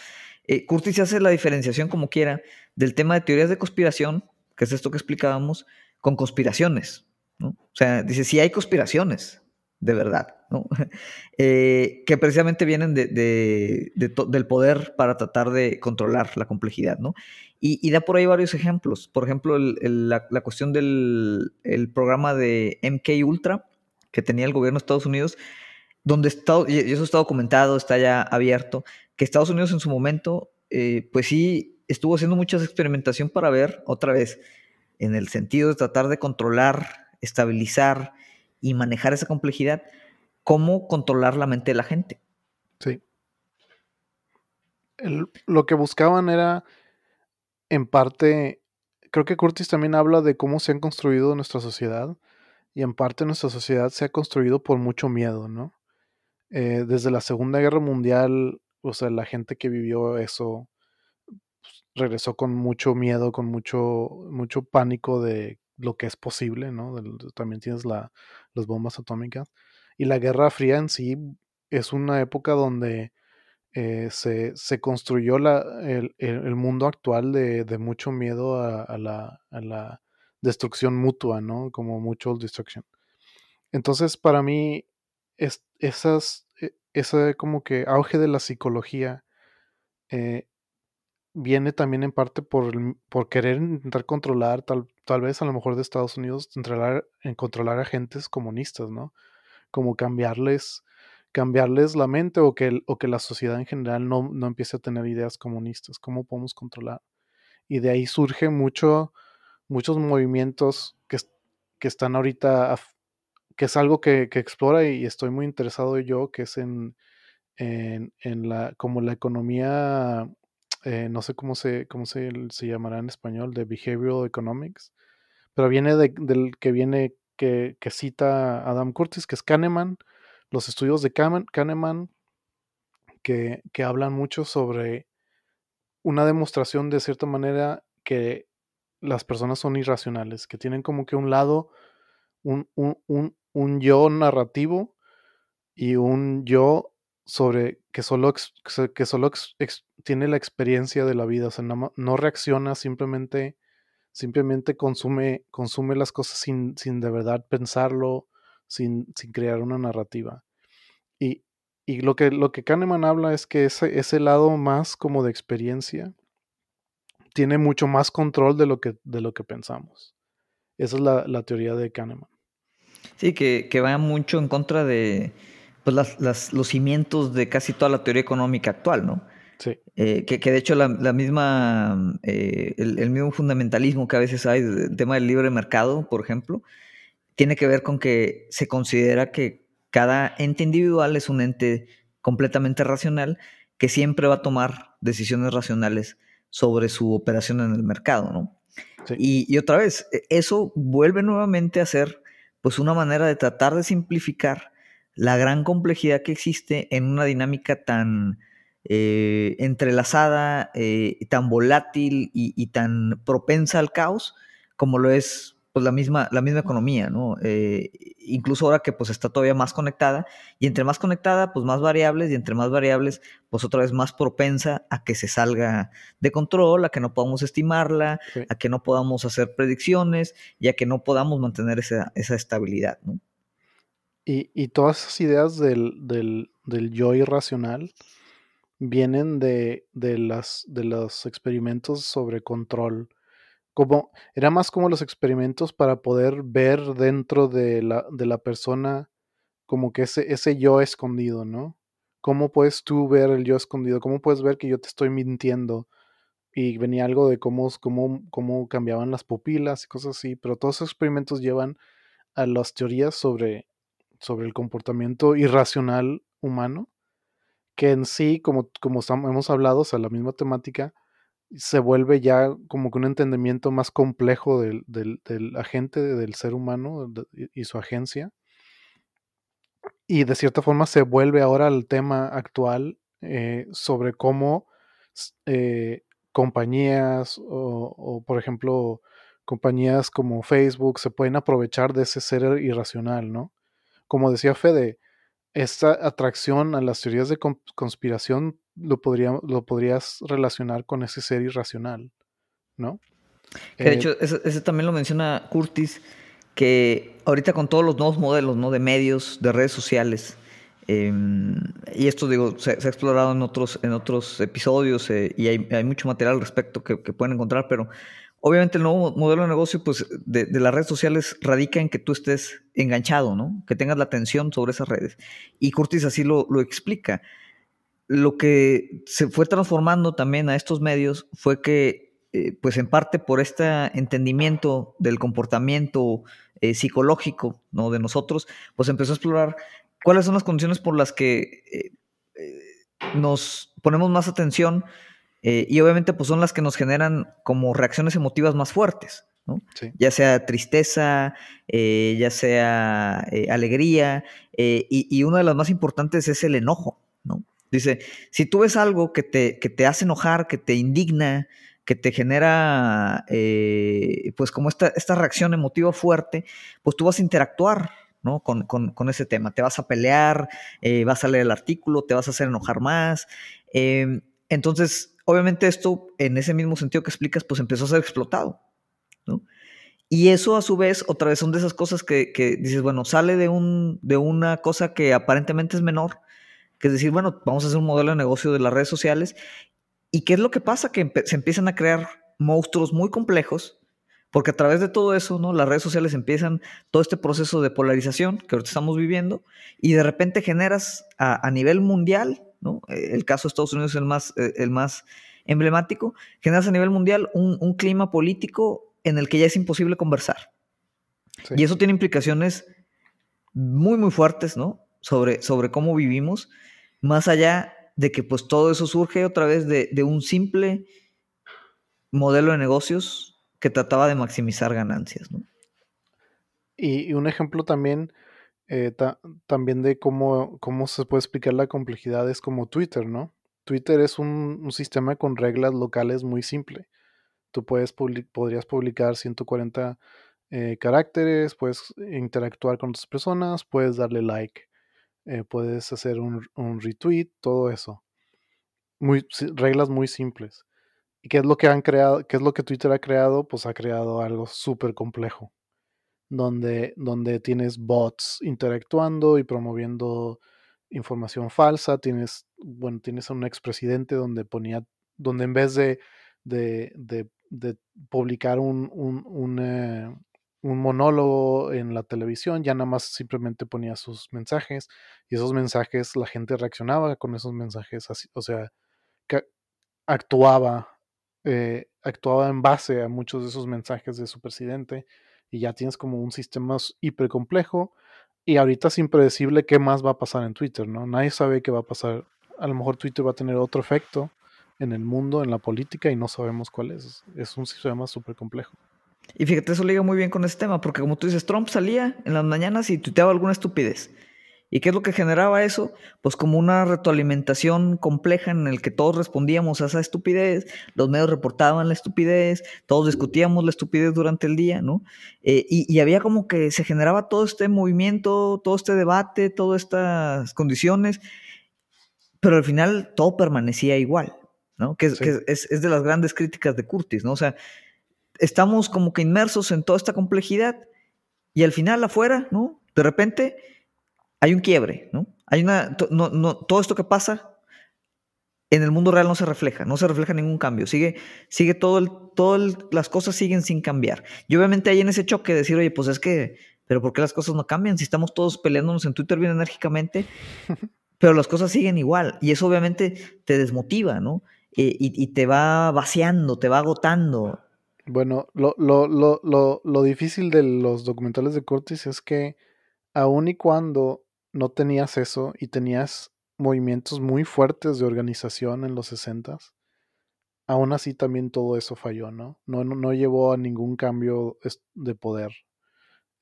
Curtis hace la diferenciación como quiera del tema de teorías de conspiración, que es esto que explicábamos, con conspiraciones. O sea, dice, sí hay conspiraciones, de verdad. Eh, que precisamente vienen de, del poder para tratar de controlar la complejidad, ¿no? Y, da por ahí varios ejemplos. Por ejemplo, la, cuestión del programa de MK Ultra que tenía el gobierno de Estados Unidos, donde está, y eso está documentado, está ya abierto, que Estados Unidos en su momento, eh, pues sí, estuvo haciendo mucha experimentación para ver, otra vez, en el sentido de tratar de controlar, estabilizar y manejar esa complejidad, cómo controlar la mente de la gente. Sí. lo que buscaban era, en parte, creo que Curtis también habla de cómo se han construido nuestra sociedad y en parte nuestra sociedad se ha construido por mucho miedo, ¿no? Eh, desde la Segunda Guerra Mundial, o sea, la gente que vivió eso pues, regresó con mucho miedo, con mucho, mucho pánico de lo que es posible, ¿no? también tienes la, las bombas atómicas. Y la Guerra Fría en sí es una época donde eh, se, se, construyó la, el, el, mundo actual de, de mucho miedo a, la, a, la, destrucción mutua, ¿no? Como mutual destruction. Entonces, para mí, es, esas, e, ese como que auge de la psicología eh, viene también en parte por, por querer intentar controlar, tal, tal vez a lo mejor de Estados Unidos, controlar, en controlar agentes comunistas, ¿no? Como cambiarles cambiarles la mente o que, o que la sociedad en general no, no, empiece a tener ideas comunistas. ¿Cómo podemos controlar? Y de ahí surge mucho, muchos movimientos que, que están ahorita, que es algo que, que, explora y estoy muy interesado yo, que es en, en, en la, como la economía, eh, no sé cómo se, cómo se, se, llamará en español, de behavioral economics, pero viene de, del que viene, que, que cita Adam Curtis, que es Kahneman, los estudios de Kahneman que, que, hablan mucho sobre una demostración de cierta manera que las personas son irracionales, que tienen como que un lado, un, un, un, un yo narrativo y un yo sobre que solo, que solo tiene la experiencia de la vida, no, no reacciona, simplemente, simplemente consume, consume las cosas sin, sin de verdad pensarlo, sin, sin crear una narrativa. Y, y, lo, que, lo que Kahneman habla es que ese, ese lado más como de experiencia tiene mucho más control de lo que, de lo que pensamos. Esa es la, la teoría de Kahneman. Sí, que, que, va mucho en contra de pues, las, las, los cimientos de casi toda la teoría económica actual, ¿no? Sí. Eh, que, que, de hecho la, la misma, eh, el, el, mismo fundamentalismo que a veces hay, el tema del libre mercado, por ejemplo, tiene que ver con que se considera que cada ente individual es un ente completamente racional que siempre va a tomar decisiones racionales sobre su operación en el mercado, ¿no? Sí. Y, y, otra vez, e, eso vuelve nuevamente a ser pues una manera de tratar de simplificar la gran complejidad que existe en una dinámica tan eh, entrelazada, eh, tan volátil y, y, tan propensa al caos como lo es pues la misma, la misma economía, ¿no? Eh, incluso ahora que pues está todavía más conectada, y entre más conectada, pues más variables, y entre más variables, pues otra vez más propensa a que se salga de control, a que no podamos estimarla, sí. a que no podamos hacer predicciones, y a que no podamos mantener esa, esa estabilidad, ¿no? Y, y, todas esas ideas del, del, del yo irracional vienen de, de, las, de los experimentos sobre control como era más como los experimentos para poder ver dentro de la, de la persona como que ese, ese yo escondido, ¿no? ¿Cómo puedes tú ver el yo escondido? ¿Cómo puedes ver que yo te estoy mintiendo? Y venía algo de cómo, cómo, cómo cambiaban las pupilas y cosas así, pero todos esos experimentos llevan a las teorías sobre, sobre el comportamiento irracional humano, que en sí, como, como hemos hablado, o sea, la misma temática, se vuelve ya como que un entendimiento más complejo del, del, agente, del ser humano y su agencia. Y de cierta forma se vuelve ahora al tema actual eh, sobre cómo eh, compañías o, o, por ejemplo, compañías como Facebook se pueden aprovechar de ese ser irracional, ¿no? Como decía Fede, esta atracción a las teorías de conspiración lo, podría, lo podrías relacionar con ese ser irracional, ¿no? Que de eh, hecho, ese, ese, también lo menciona Curtis, que ahorita con todos los nuevos modelos, ¿no? De medios, de redes sociales, eh, y esto, digo, se, se, ha explorado en otros, en otros episodios eh, y hay, hay, mucho material al respecto que, que, pueden encontrar, pero obviamente el nuevo modelo de negocio pues, de, las redes sociales radica en que tú estés enganchado, ¿no? Que tengas la atención sobre esas redes. Y Curtis así lo, lo explica lo que se fue transformando también a estos medios fue que, eh, pues en parte por este entendimiento del comportamiento eh, psicológico ¿no? de nosotros, pues empezó a explorar cuáles son las condiciones por las que eh, nos ponemos más atención y obviamente pues son las que nos generan como reacciones emotivas más fuertes. Ya sea tristeza, eh, ya sea eh, alegría, eh, y, una de las más importantes es el enojo, ¿no? Dice, si tú ves algo que te, que te hace enojar, que te indigna, que te genera, pues como esta, esta reacción emotiva fuerte, pues tú vas a interactuar, ¿no? Con, con, ese tema. Te vas a pelear, vas a leer el artículo, te vas a hacer enojar más. entonces, obviamente esto, en ese mismo sentido que explicas, pues empezó a ser explotado. Y eso a su vez, otra vez son de esas cosas que, dices, bueno, sale de, un, de una cosa que aparentemente es menor, que es decir, bueno, vamos a hacer un modelo de negocio de las redes sociales. ¿Y qué es lo que pasa? Que se empiezan a crear monstruos muy complejos, porque a través de todo eso, ¿no? Las redes sociales empiezan todo este proceso de polarización que ahorita estamos viviendo, y de repente generas a, nivel mundial, ¿no? El caso de Estados Unidos es el más, eh, el más emblemático, generas a nivel mundial un, un clima político en el que ya es imposible conversar. Y eso tiene implicaciones muy, muy fuertes, ¿no? Sobre, sobre cómo vivimos, más allá de que pues todo eso surge otra vez de, un simple modelo de negocios que trataba de maximizar ganancias, ¿no? Y, un ejemplo también, eh, también de cómo, cómo se puede explicar la complejidad es como Twitter, ¿no? Twitter es un, un sistema con reglas locales muy simple Tú puedes podrías publicar 140 eh, caracteres, puedes interactuar con otras personas, puedes darle like, eh, puedes hacer un, retweet, todo eso. Muy, reglas muy simples. ¿Y qué es lo que han creado? ¿Qué es lo que Twitter ha creado? Pues ha creado algo súper complejo. Donde, donde tienes bots interactuando y promoviendo información falsa. Tienes, bueno, tienes a un expresidente donde ponía, donde en vez de, de, de de publicar un, un, eh, un, monólogo en la televisión, ya nada más simplemente ponía sus mensajes y esos mensajes la gente reaccionaba con esos mensajes, así, o sea, actuaba, eh, actuaba en base a muchos de esos mensajes de su presidente y ya tienes como un sistema hiper complejo y ahorita es impredecible qué más va a pasar en Twitter, ¿no? Nadie sabe qué va a pasar. A lo mejor Twitter va a tener otro efecto en el mundo, en la política, y no sabemos cuál es. Es un sistema súper complejo. Y fíjate, eso liga muy bien con ese tema, porque como tú dices, Trump salía en las mañanas y tuiteaba alguna estupidez. ¿Y qué es lo que generaba eso? Pues como una retroalimentación compleja en el que todos respondíamos a esa estupidez, los medios reportaban la estupidez, todos discutíamos la estupidez durante el día, ¿no? Eh, y, y, había como que se generaba todo este movimiento, todo este debate, todas estas condiciones, pero al final todo permanecía igual. Que, es, de las grandes críticas de Curtis, ¿no? O sea, estamos como que inmersos en toda esta complejidad y al final afuera, ¿no? De repente hay un quiebre, ¿no? Hay una, no, no, todo esto que pasa en el mundo real no se refleja, no se refleja ningún cambio, sigue, sigue todo el, todo las cosas siguen sin cambiar. Y obviamente hay en ese choque decir, oye, pues es que, pero ¿por qué las cosas no cambian? Si estamos todos peleándonos en Twitter bien enérgicamente, pero las cosas siguen igual y eso obviamente te desmotiva, ¿no? y, te va vaciando, te va agotando. Bueno, lo, lo, lo, lo, lo difícil de los documentales de Curtis es que aun y cuando no tenías eso y tenías movimientos muy fuertes de organización en los 60 aún así también todo eso falló, ¿no? No, no, llevó a ningún cambio de poder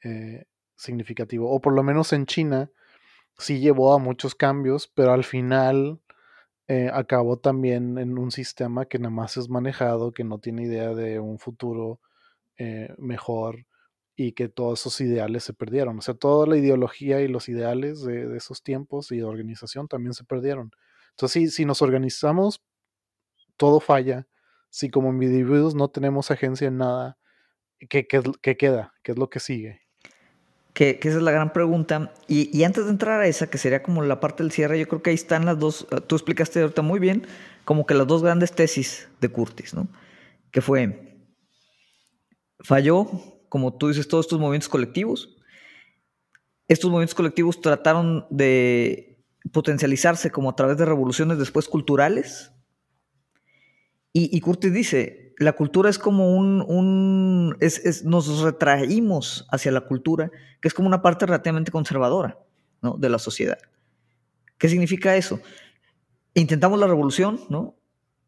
eh, significativo. O por lo menos en China sí llevó a muchos cambios, pero al final eh, acabó también en un sistema que nada más es manejado, que no tiene idea de un futuro eh, mejor y que todos esos ideales se perdieron. O sea, toda la ideología y los ideales de, esos tiempos y de organización también se perdieron. Entonces, si, nos organizamos, todo falla. Si como individuos no tenemos agencia en nada, ¿qué, qué queda? ¿Qué es lo que sigue? Que, esa es la gran pregunta. Y, antes de entrar a esa, que sería como la parte del cierre, yo creo que ahí están las dos, tú explicaste ahorita muy bien, como que las dos grandes tesis de Curtis, ¿no? Que fue, falló, como tú dices, todos estos movimientos colectivos. Estos movimientos colectivos trataron de potencializarse como a través de revoluciones después culturales. Y, y Curtis dice, la cultura es como un, es, nos retraímos hacia la cultura, que es como una parte relativamente conservadora ¿no? de la sociedad. ¿Qué significa eso? Intentamos la revolución, ¿no?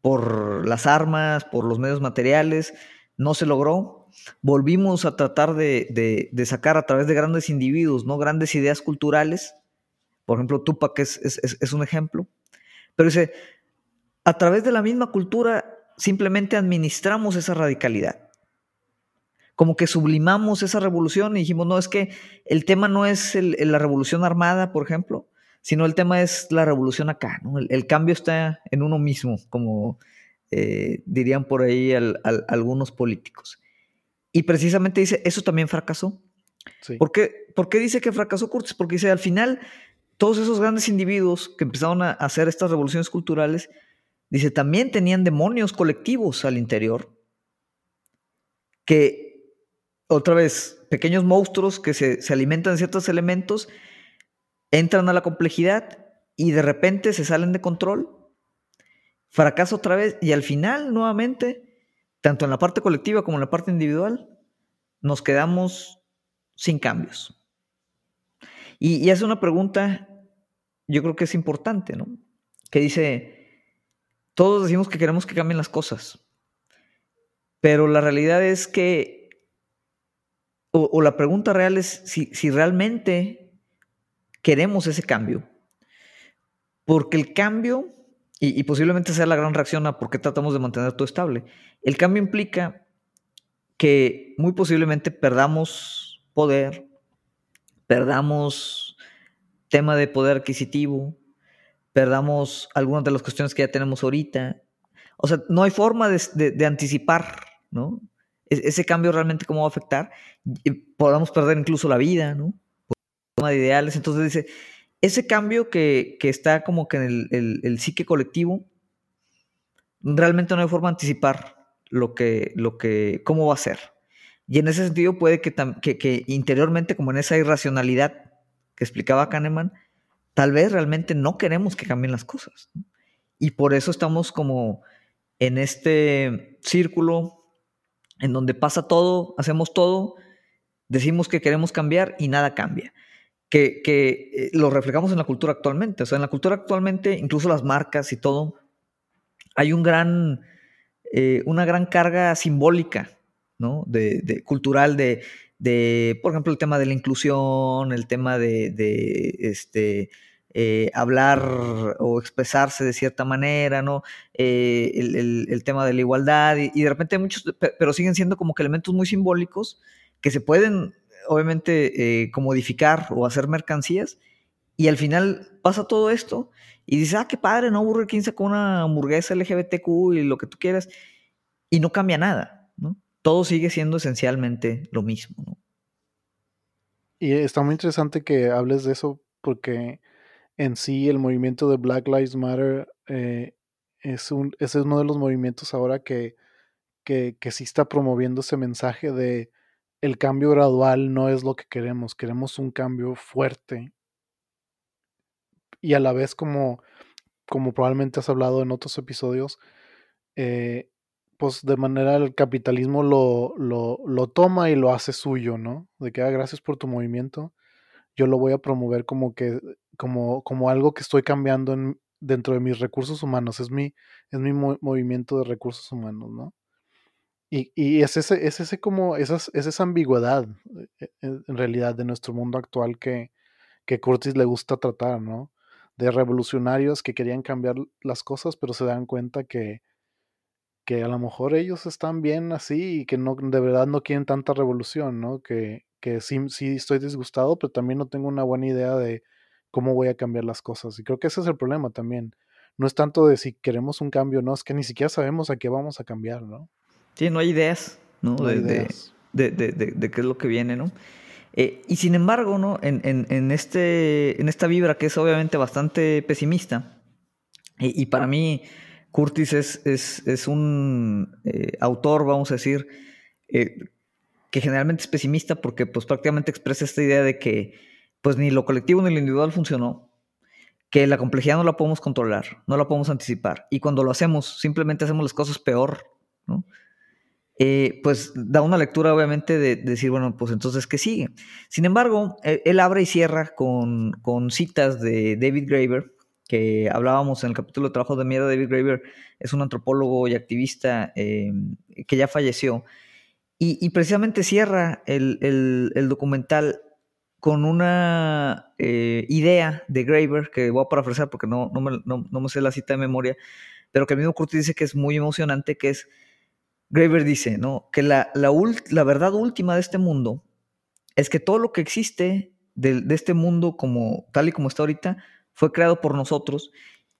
Por las armas, por los medios materiales, no se logró. Volvimos a tratar de, sacar a través de grandes individuos, ¿no? Grandes ideas culturales. Por ejemplo, Tupac es, es un ejemplo. Pero dice, a través de la misma cultura simplemente administramos esa radicalidad. Como que sublimamos esa revolución y dijimos, no, es que el tema no es la revolución armada, por ejemplo, sino el tema es la revolución acá, el, cambio está en uno mismo, como eh, dirían por ahí algunos políticos. Y precisamente dice, eso también fracasó. ¿Por, qué, ¿Por, qué, dice que fracasó Curtis? Porque dice, al final, todos esos grandes individuos que empezaron a hacer estas revoluciones culturales, dice, también tenían demonios colectivos al interior, que, otra vez, pequeños monstruos que se, se alimentan de ciertos elementos entran a la complejidad y de repente se salen de control, fracasa otra vez y al final nuevamente, tanto en la parte colectiva como en la parte individual, nos quedamos sin cambios. Y, y hace una pregunta, yo creo que es importante, ¿no? Que dice, todos decimos que queremos que cambien las cosas, pero la realidad es que, o, la pregunta real es si, si realmente queremos ese cambio. Porque el cambio, y, posiblemente sea la gran reacción a por qué tratamos de mantener todo estable, el cambio implica que muy posiblemente perdamos poder, perdamos tema de poder adquisitivo, perdamos algunas de las cuestiones que ya tenemos ahorita. O sea, no hay forma de, anticipar, ¿no? E, ese cambio realmente cómo va a afectar. Podamos perder incluso la vida, ¿no? de ideales. Entonces dice, ese cambio que, está como que en el, psique colectivo, realmente no hay forma de anticipar lo que, lo que, cómo va a ser. Y en ese sentido puede que, que, interiormente, como en esa irracionalidad que explicaba Kahneman, tal vez realmente no queremos que cambien las cosas. Y por eso estamos como en este círculo en donde pasa todo, hacemos todo, decimos que queremos cambiar y nada cambia que, eh, lo reflejamos en la cultura actualmente. O sea, en la cultura actualmente, incluso las marcas y todo, hay un gran, eh, una gran carga simbólica, ¿no? De, cultural de, de, por ejemplo, el tema de la inclusión, el tema de, este, eh, hablar o expresarse de cierta manera, ¿no? el, tema de la igualdad y, de repente muchos, pero siguen siendo como que elementos muy simbólicos que se pueden obviamente, eh, comodificar o hacer mercancías. Y al final pasa todo esto y dices, ah, qué padre, ¿no? Burger King sacó una hamburguesa LGBTQ y lo que tú quieras. Y no cambia nada, ¿no? Todo sigue siendo esencialmente lo mismo, ¿no? Y está muy interesante que hables de eso porque en sí el movimiento de Black Lives Matter eh, es, un, es uno de los movimientos ahora que, que, que sí está promoviendo ese mensaje de el cambio gradual no es lo que queremos, queremos un cambio fuerte. Y a la vez, como, como probablemente has hablado en otros episodios, eh, pues de manera el capitalismo lo, lo, toma y lo hace suyo, ¿no? De que, ah, gracias por tu movimiento, yo lo voy a promover como que, como, como algo que estoy cambiando en, dentro de mis recursos humanos, es mi, es mi movimiento de recursos humanos, ¿no? Y, es, ese, es ese como, esas, es esa ambigüedad eh, en, realidad de nuestro mundo actual que, que Curtis le gusta tratar, ¿no? De revolucionarios que querían cambiar las cosas, pero se dan cuenta que, que a lo mejor ellos están bien así y que no, de verdad no quieren tanta revolución, ¿no? Que, que sí, sí estoy disgustado, pero también no tengo una buena idea de cómo voy a cambiar las cosas. Y creo que ese es el problema también. No es tanto de si queremos un cambio, no, es que ni siquiera sabemos a qué vamos a cambiar, ¿no? Sí, no hay ideas, ¿no? de, De, qué es lo que viene, ¿no? Eh, y sin embargo, ¿no? En, este, en esta vibra que es obviamente bastante pesimista, y, para mí Curtis es, es, un eh, autor, vamos a decir, eh, que generalmente es pesimista porque pues prácticamente expresa esta idea de que pues ni lo colectivo ni lo individual funcionó, que la complejidad no la podemos controlar, no la podemos anticipar, y cuando lo hacemos simplemente hacemos las cosas peor. Eh, pues da una lectura obviamente de, decir, bueno, pues entonces, ¿qué sigue? Sin embargo, e, él, abre y cierra con, citas de David Graeber, que hablábamos en el capítulo de trabajo de mierda. David Graeber es un antropólogo y activista em, que ya falleció. Y, precisamente cierra el, documental con una eh, idea de Graeber, que voy a parafrasear porque no, no, me, no, me sé la cita de memoria, pero que el mismo Curtis dice que es muy emocionante, que es, Graeber dice, ¿no? Que la, la, verdad última de este mundo es que todo lo que existe de, este mundo como tal y como está ahorita fue creado por nosotros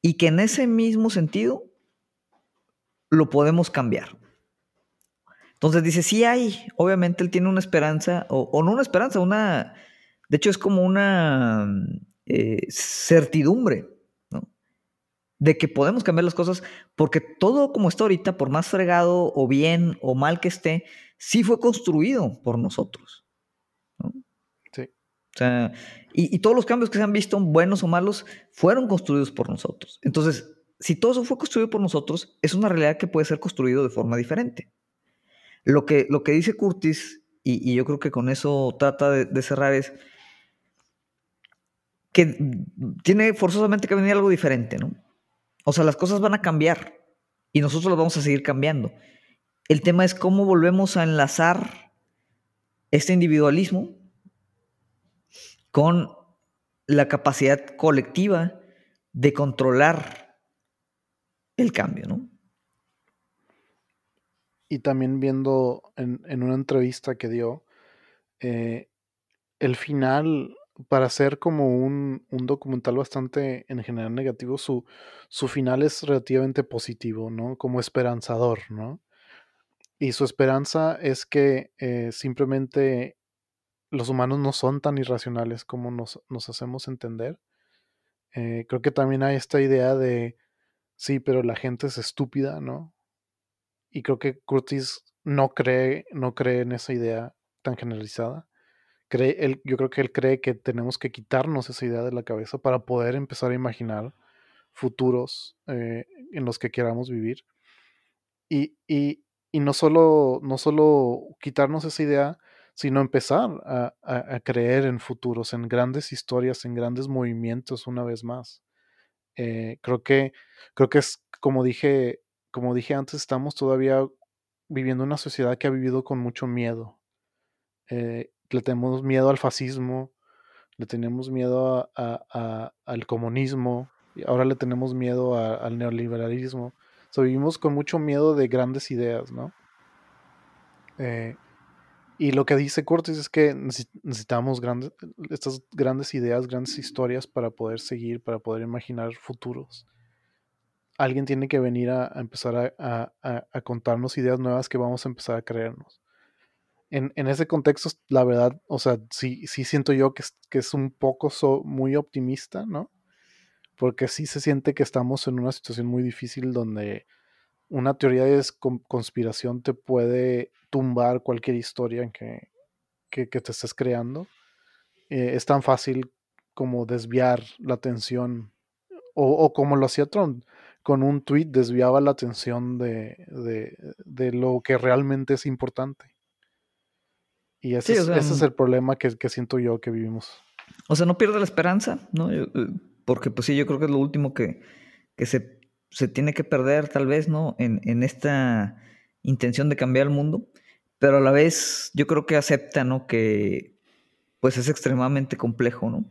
y que en ese mismo sentido lo podemos cambiar. Entonces dice, sí hay, obviamente él tiene una esperanza, o, no una esperanza, una, de hecho es como una eh, certidumbre. De que podemos cambiar las cosas, porque todo como está ahorita, por más fregado o bien o mal que esté, sí fue construido por nosotros. Sí. O sea, y, y todos los cambios que se han visto, buenos o malos, fueron construidos por nosotros. Entonces, si todo eso fue construido por nosotros, es una realidad que puede ser construido de forma diferente. Lo que, lo que dice Curtis, y, yo creo que con eso trata de, cerrar, es que tiene forzosamente que venir algo diferente, ¿no? O sea, las cosas van a cambiar y nosotros las vamos a seguir cambiando. El tema es cómo volvemos a enlazar este individualismo con la capacidad colectiva de controlar el cambio, ¿no? y también viendo en, una entrevista que dio, eh, el final, para ser como un, documental bastante en general negativo, su, su final es relativamente positivo, ¿no? Como esperanzador, ¿no? Y su esperanza es que eh, simplemente los humanos no son tan irracionales como nos, hacemos entender. Eh, creo que también hay esta idea de, sí, pero la gente es estúpida, ¿no? y creo que Curtis no cree, no cree en esa idea tan generalizada. Cree, él, yo creo que él cree que tenemos que quitarnos esa idea de la cabeza para poder empezar a imaginar futuros eh, en los que queramos vivir. Y, y, y, no, solo, no solo quitarnos esa idea, sino empezar a, a, creer en futuros, en grandes historias, en grandes movimientos una vez más. Eh, creo, que, creo que es, como dije como dije antes, estamos todavía viviendo una sociedad que ha vivido con mucho miedo. Eh, le tenemos miedo al fascismo, le tenemos miedo al comunismo, y ahora le tenemos miedo al neoliberalismo. O vivimos con mucho miedo de grandes ideas, ¿no? Eh, y lo que dice Curtis es que necesitamos grandes, estas grandes ideas, grandes historias para poder seguir, para poder imaginar futuros alguien tiene que venir a, empezar a, contarnos ideas nuevas que vamos a empezar a creernos. En, ese contexto, la verdad, o sea, sí, sí siento yo que es, que es un poco muy optimista, ¿no? Porque sí se siente que estamos en una situación muy difícil donde una teoría de conspiración te puede tumbar cualquier historia en que, te estés creando. Eh, es tan fácil como desviar la atención o, o como lo hacía Trump con un tweet desviaba la atención de, lo que realmente es importante. Y ese, es, ese es, el problema que, siento yo que vivimos. O sea, no pierde la esperanza, ¿no? Eh, porque pues sí, yo creo que es lo último que, se, se, tiene que perder tal vez, ¿no? En, en, esta intención de cambiar el mundo. Pero a la vez yo creo que acepta, ¿no? Que pues es extremadamente complejo, ¿no?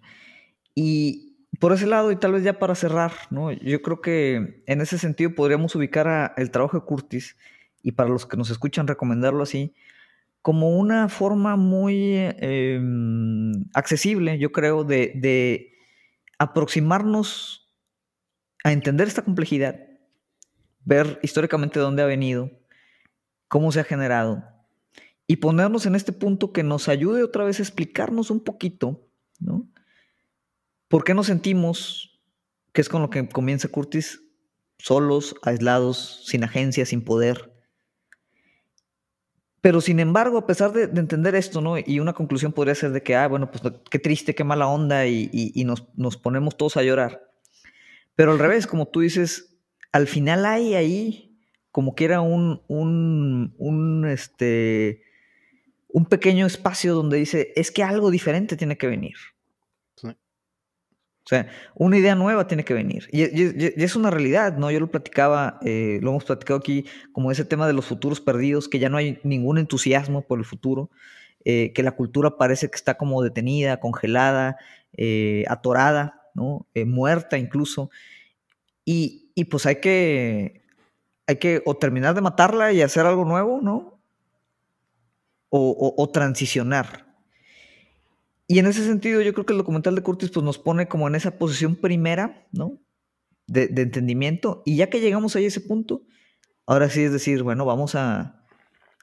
Y, por ese lado, y tal vez ya para cerrar, ¿no? Yo creo que en ese sentido podríamos ubicar a el trabajo de Curtis, y para los que nos escuchan recomendarlo así, como una forma muy em, accesible, yo creo, de, de, aproximarnos a entender esta complejidad, ver históricamente dónde ha venido, cómo se ha generado, y ponernos en este punto que nos ayude otra vez a explicarnos un poquito, ¿no? ¿Por qué nos sentimos, que es con lo que comienza Curtis, solos, aislados, sin agencia, sin poder? Pero sin embargo, a pesar de, entender esto, ¿no? Y una conclusión podría ser de que, ah, bueno, pues qué triste, qué mala onda, y, nos, ponemos todos a llorar. Pero al revés, como tú dices, al final hay ahí como que era un, un, un, este, un pequeño espacio donde dice, es que algo diferente tiene que venir. Sea, una idea nueva tiene que venir. Y, es una realidad, ¿no? Yo lo platicaba, eh, lo hemos platicado aquí, como ese tema de los futuros perdidos, que ya no hay ningún entusiasmo por el futuro, eh, que la cultura parece que está como detenida, congelada, eh, atorada, muerta incluso. Y, y, pues hay que, hay que o terminar de matarla y hacer algo nuevo, ¿no? O, o transicionar. Y en ese sentido, yo creo que el documental de Curtis pues, nos pone como en esa posición primera, ¿no? De, entendimiento. Y ya que llegamos a ese punto, ahora sí es decir, bueno, vamos a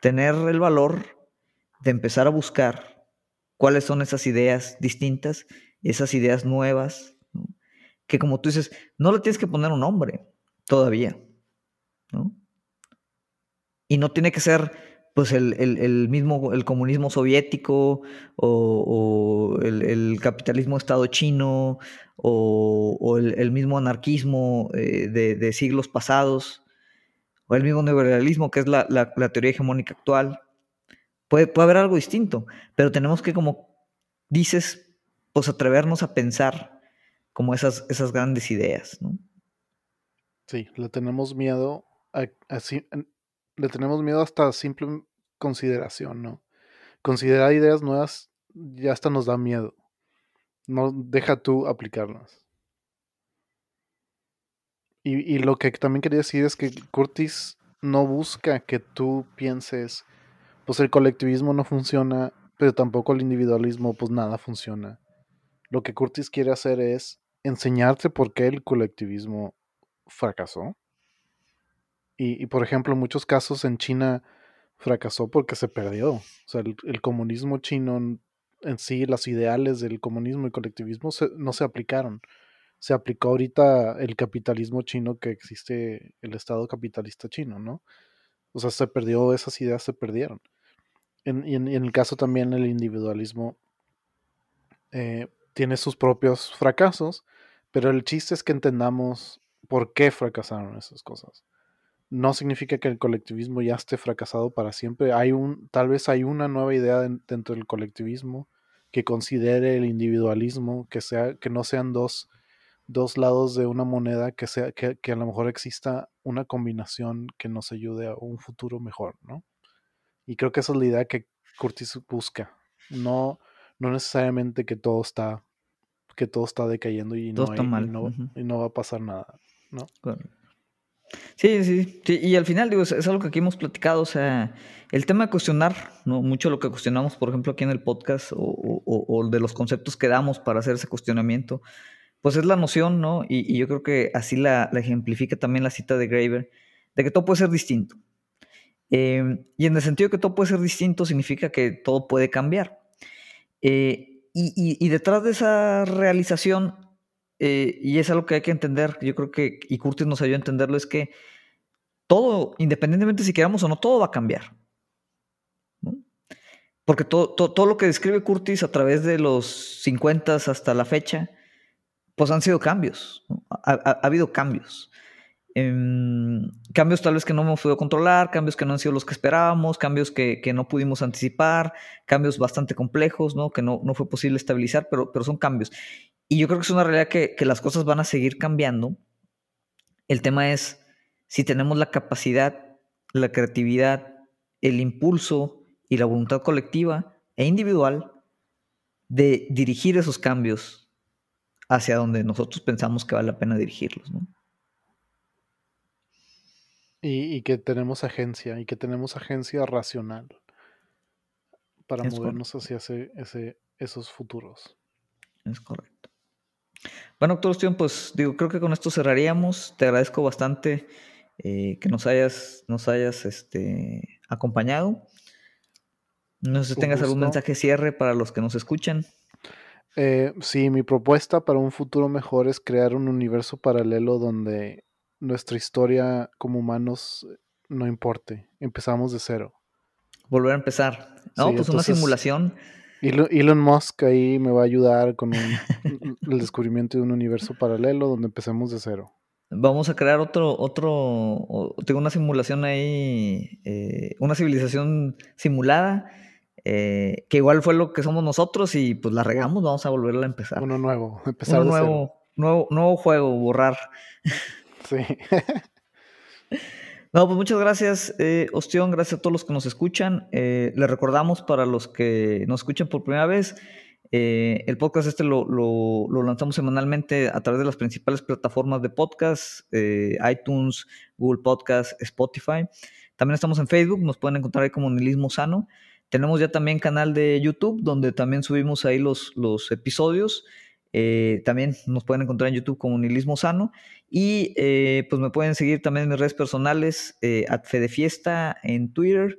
tener el valor de empezar a buscar cuáles son esas ideas distintas, esas ideas nuevas, que como tú dices, no le tienes que poner un nombre todavía, ¿no? Y no tiene que ser pues el, mismo, el comunismo soviético o, el, capitalismo Estado chino o, el, mismo anarquismo eh, de, siglos pasados o el mismo neoliberalismo que es la, teoría hegemónica actual. Puede, puede, haber algo distinto, pero tenemos que, como dices, pues atrevernos a pensar como esas, esas grandes ideas. Sí, le tenemos miedo a, le tenemos miedo hasta simple consideración, ¿no? Considerar ideas nuevas ya hasta nos da miedo. No deja tú aplicarlas. Y, lo que también quería decir es que Curtis no busca que tú pienses, pues el colectivismo no funciona, pero tampoco el individualismo, pues nada funciona. Lo que Curtis quiere hacer es enseñarte por qué el colectivismo fracasó y, por ejemplo, en muchos casos en China fracasó porque se perdió. O sea, el, comunismo chino en sí, los ideales del comunismo y colectivismo no se aplicaron. Se aplicó ahorita el capitalismo chino que existe, el Estado capitalista chino, ¿no? O sea, se perdió, esas ideas se perdieron. En, y, en, el caso también el individualismo eh, tiene sus propios fracasos, pero el chiste es que entendamos por qué fracasaron esas cosas no significa que el colectivismo ya esté fracasado para siempre. Hay un, tal vez hay una nueva idea dentro del colectivismo que considere el individualismo, que sea, que no sean dos, dos lados de una moneda, que sea, que, a lo mejor exista una combinación que nos ayude a un futuro mejor, ¿no? Y creo que esa es la idea que Curtis busca. No, no necesariamente que todo está, que todo está decayendo y, no, y no, va a pasar nada, ¿no? Sí, sí, sí, y al final, digo, es, algo que aquí hemos platicado, o sea, el tema de cuestionar, ¿no? Mucho lo que cuestionamos, por ejemplo, aquí en el podcast, o, de los conceptos que damos para hacer ese cuestionamiento, pues es la noción, ¿no? Y, yo creo que así la, ejemplifica también la cita de Graeber, de que todo puede ser distinto. Eh, y en el sentido de que todo puede ser distinto, significa que todo puede cambiar. Eh, y, y detrás de esa realización eh, y es algo que hay que entender, yo creo que, y Curtis nos ayudó a entenderlo, es que todo, independientemente si queramos o no, todo va a cambiar. Porque todo, todo, lo que describe Curtis a través de los 50 hasta la fecha, pues han sido cambios, ha, habido cambios. Em, cambios tal vez que no hemos podido controlar, cambios que no han sido los que esperábamos, cambios que, que no pudimos anticipar, cambios bastante complejos, ¿no? que no, no fue posible estabilizar, pero, pero son cambios. Y yo creo que es una realidad que, las cosas van a seguir cambiando. El tema es si tenemos la capacidad, la creatividad, el impulso y la voluntad colectiva e individual de dirigir esos cambios hacia donde nosotros pensamos que vale la pena dirigirlos. Y, que tenemos agencia, y que tenemos agencia racional para movernos hacia ese, esos futuros. Es correcto. Bueno, doctor pues digo, creo que con esto cerraríamos. Te agradezco bastante eh, que nos hayas, nos hayas este, acompañado. No sé si tengas algún mensaje cierre para los que nos escuchan. Eh, sí, mi propuesta para un futuro mejor es crear un universo paralelo donde nuestra historia como humanos no importe. Empezamos de cero. Volver a empezar. No, pues una simulación Elon Musk ahí me va a ayudar con el descubrimiento de un universo paralelo donde empecemos de cero. Vamos a crear otro, otro, tengo una simulación ahí, eh, una civilización simulada, eh, que igual fue lo que somos nosotros y pues la regamos, vamos a volverla a empezar. Uno nuevo, empezar Uno nuevo, nuevo, nuevo juego, borrar. Sí. No, pues muchas gracias, eh, Ostión, gracias a todos los que nos escuchan. Eh, les recordamos para los que nos escuchan por primera vez, eh, el podcast este lo, lo, lanzamos semanalmente a través de las principales plataformas de podcast, eh, iTunes, Google Podcast, Spotify. También estamos en Facebook, nos pueden encontrar ahí como Nihilismo Sano. Tenemos ya también canal de YouTube, donde también subimos ahí los, los episodios. Eh, también nos pueden encontrar en YouTube como Nihilismo Sano. Y pues me pueden seguir también en mis redes personales, eh, Fiesta en Twitter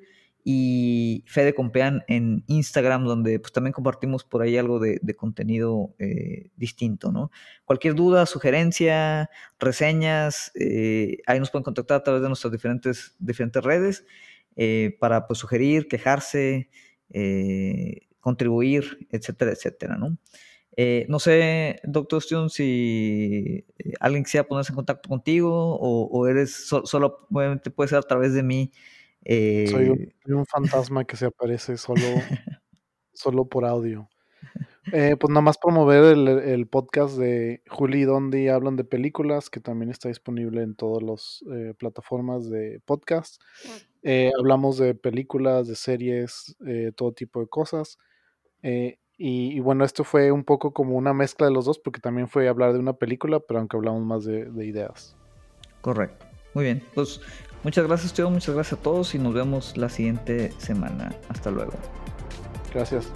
y Fede Compean en Instagram, donde pues también compartimos por ahí algo de, contenido eh, distinto, ¿no? Cualquier duda, sugerencia, reseñas, eh, ahí nos pueden contactar a través de nuestras diferentes, diferentes redes eh, para pues sugerir, quejarse, contribuir, etcétera, etcétera, ¿no? No sé, doctor Stone, si alguien quisiera ponerse en contacto contigo o, eres solo, obviamente puede ser a través de mí soy, un, fantasma que se aparece solo, solo por audio. Eh, pues nada más promover el, podcast de Juli y Dondi hablan de películas, que también está disponible en todas las eh, plataformas de podcast. Eh, hablamos de películas, de series, todo tipo de cosas. Y, bueno, esto fue un poco como una mezcla de los dos, porque también fue hablar de una película, pero aunque hablamos más de, de ideas. Correcto. Muy bien. Pues Muchas gracias, Teo. Muchas gracias a todos y nos vemos la siguiente semana. Hasta luego. Gracias.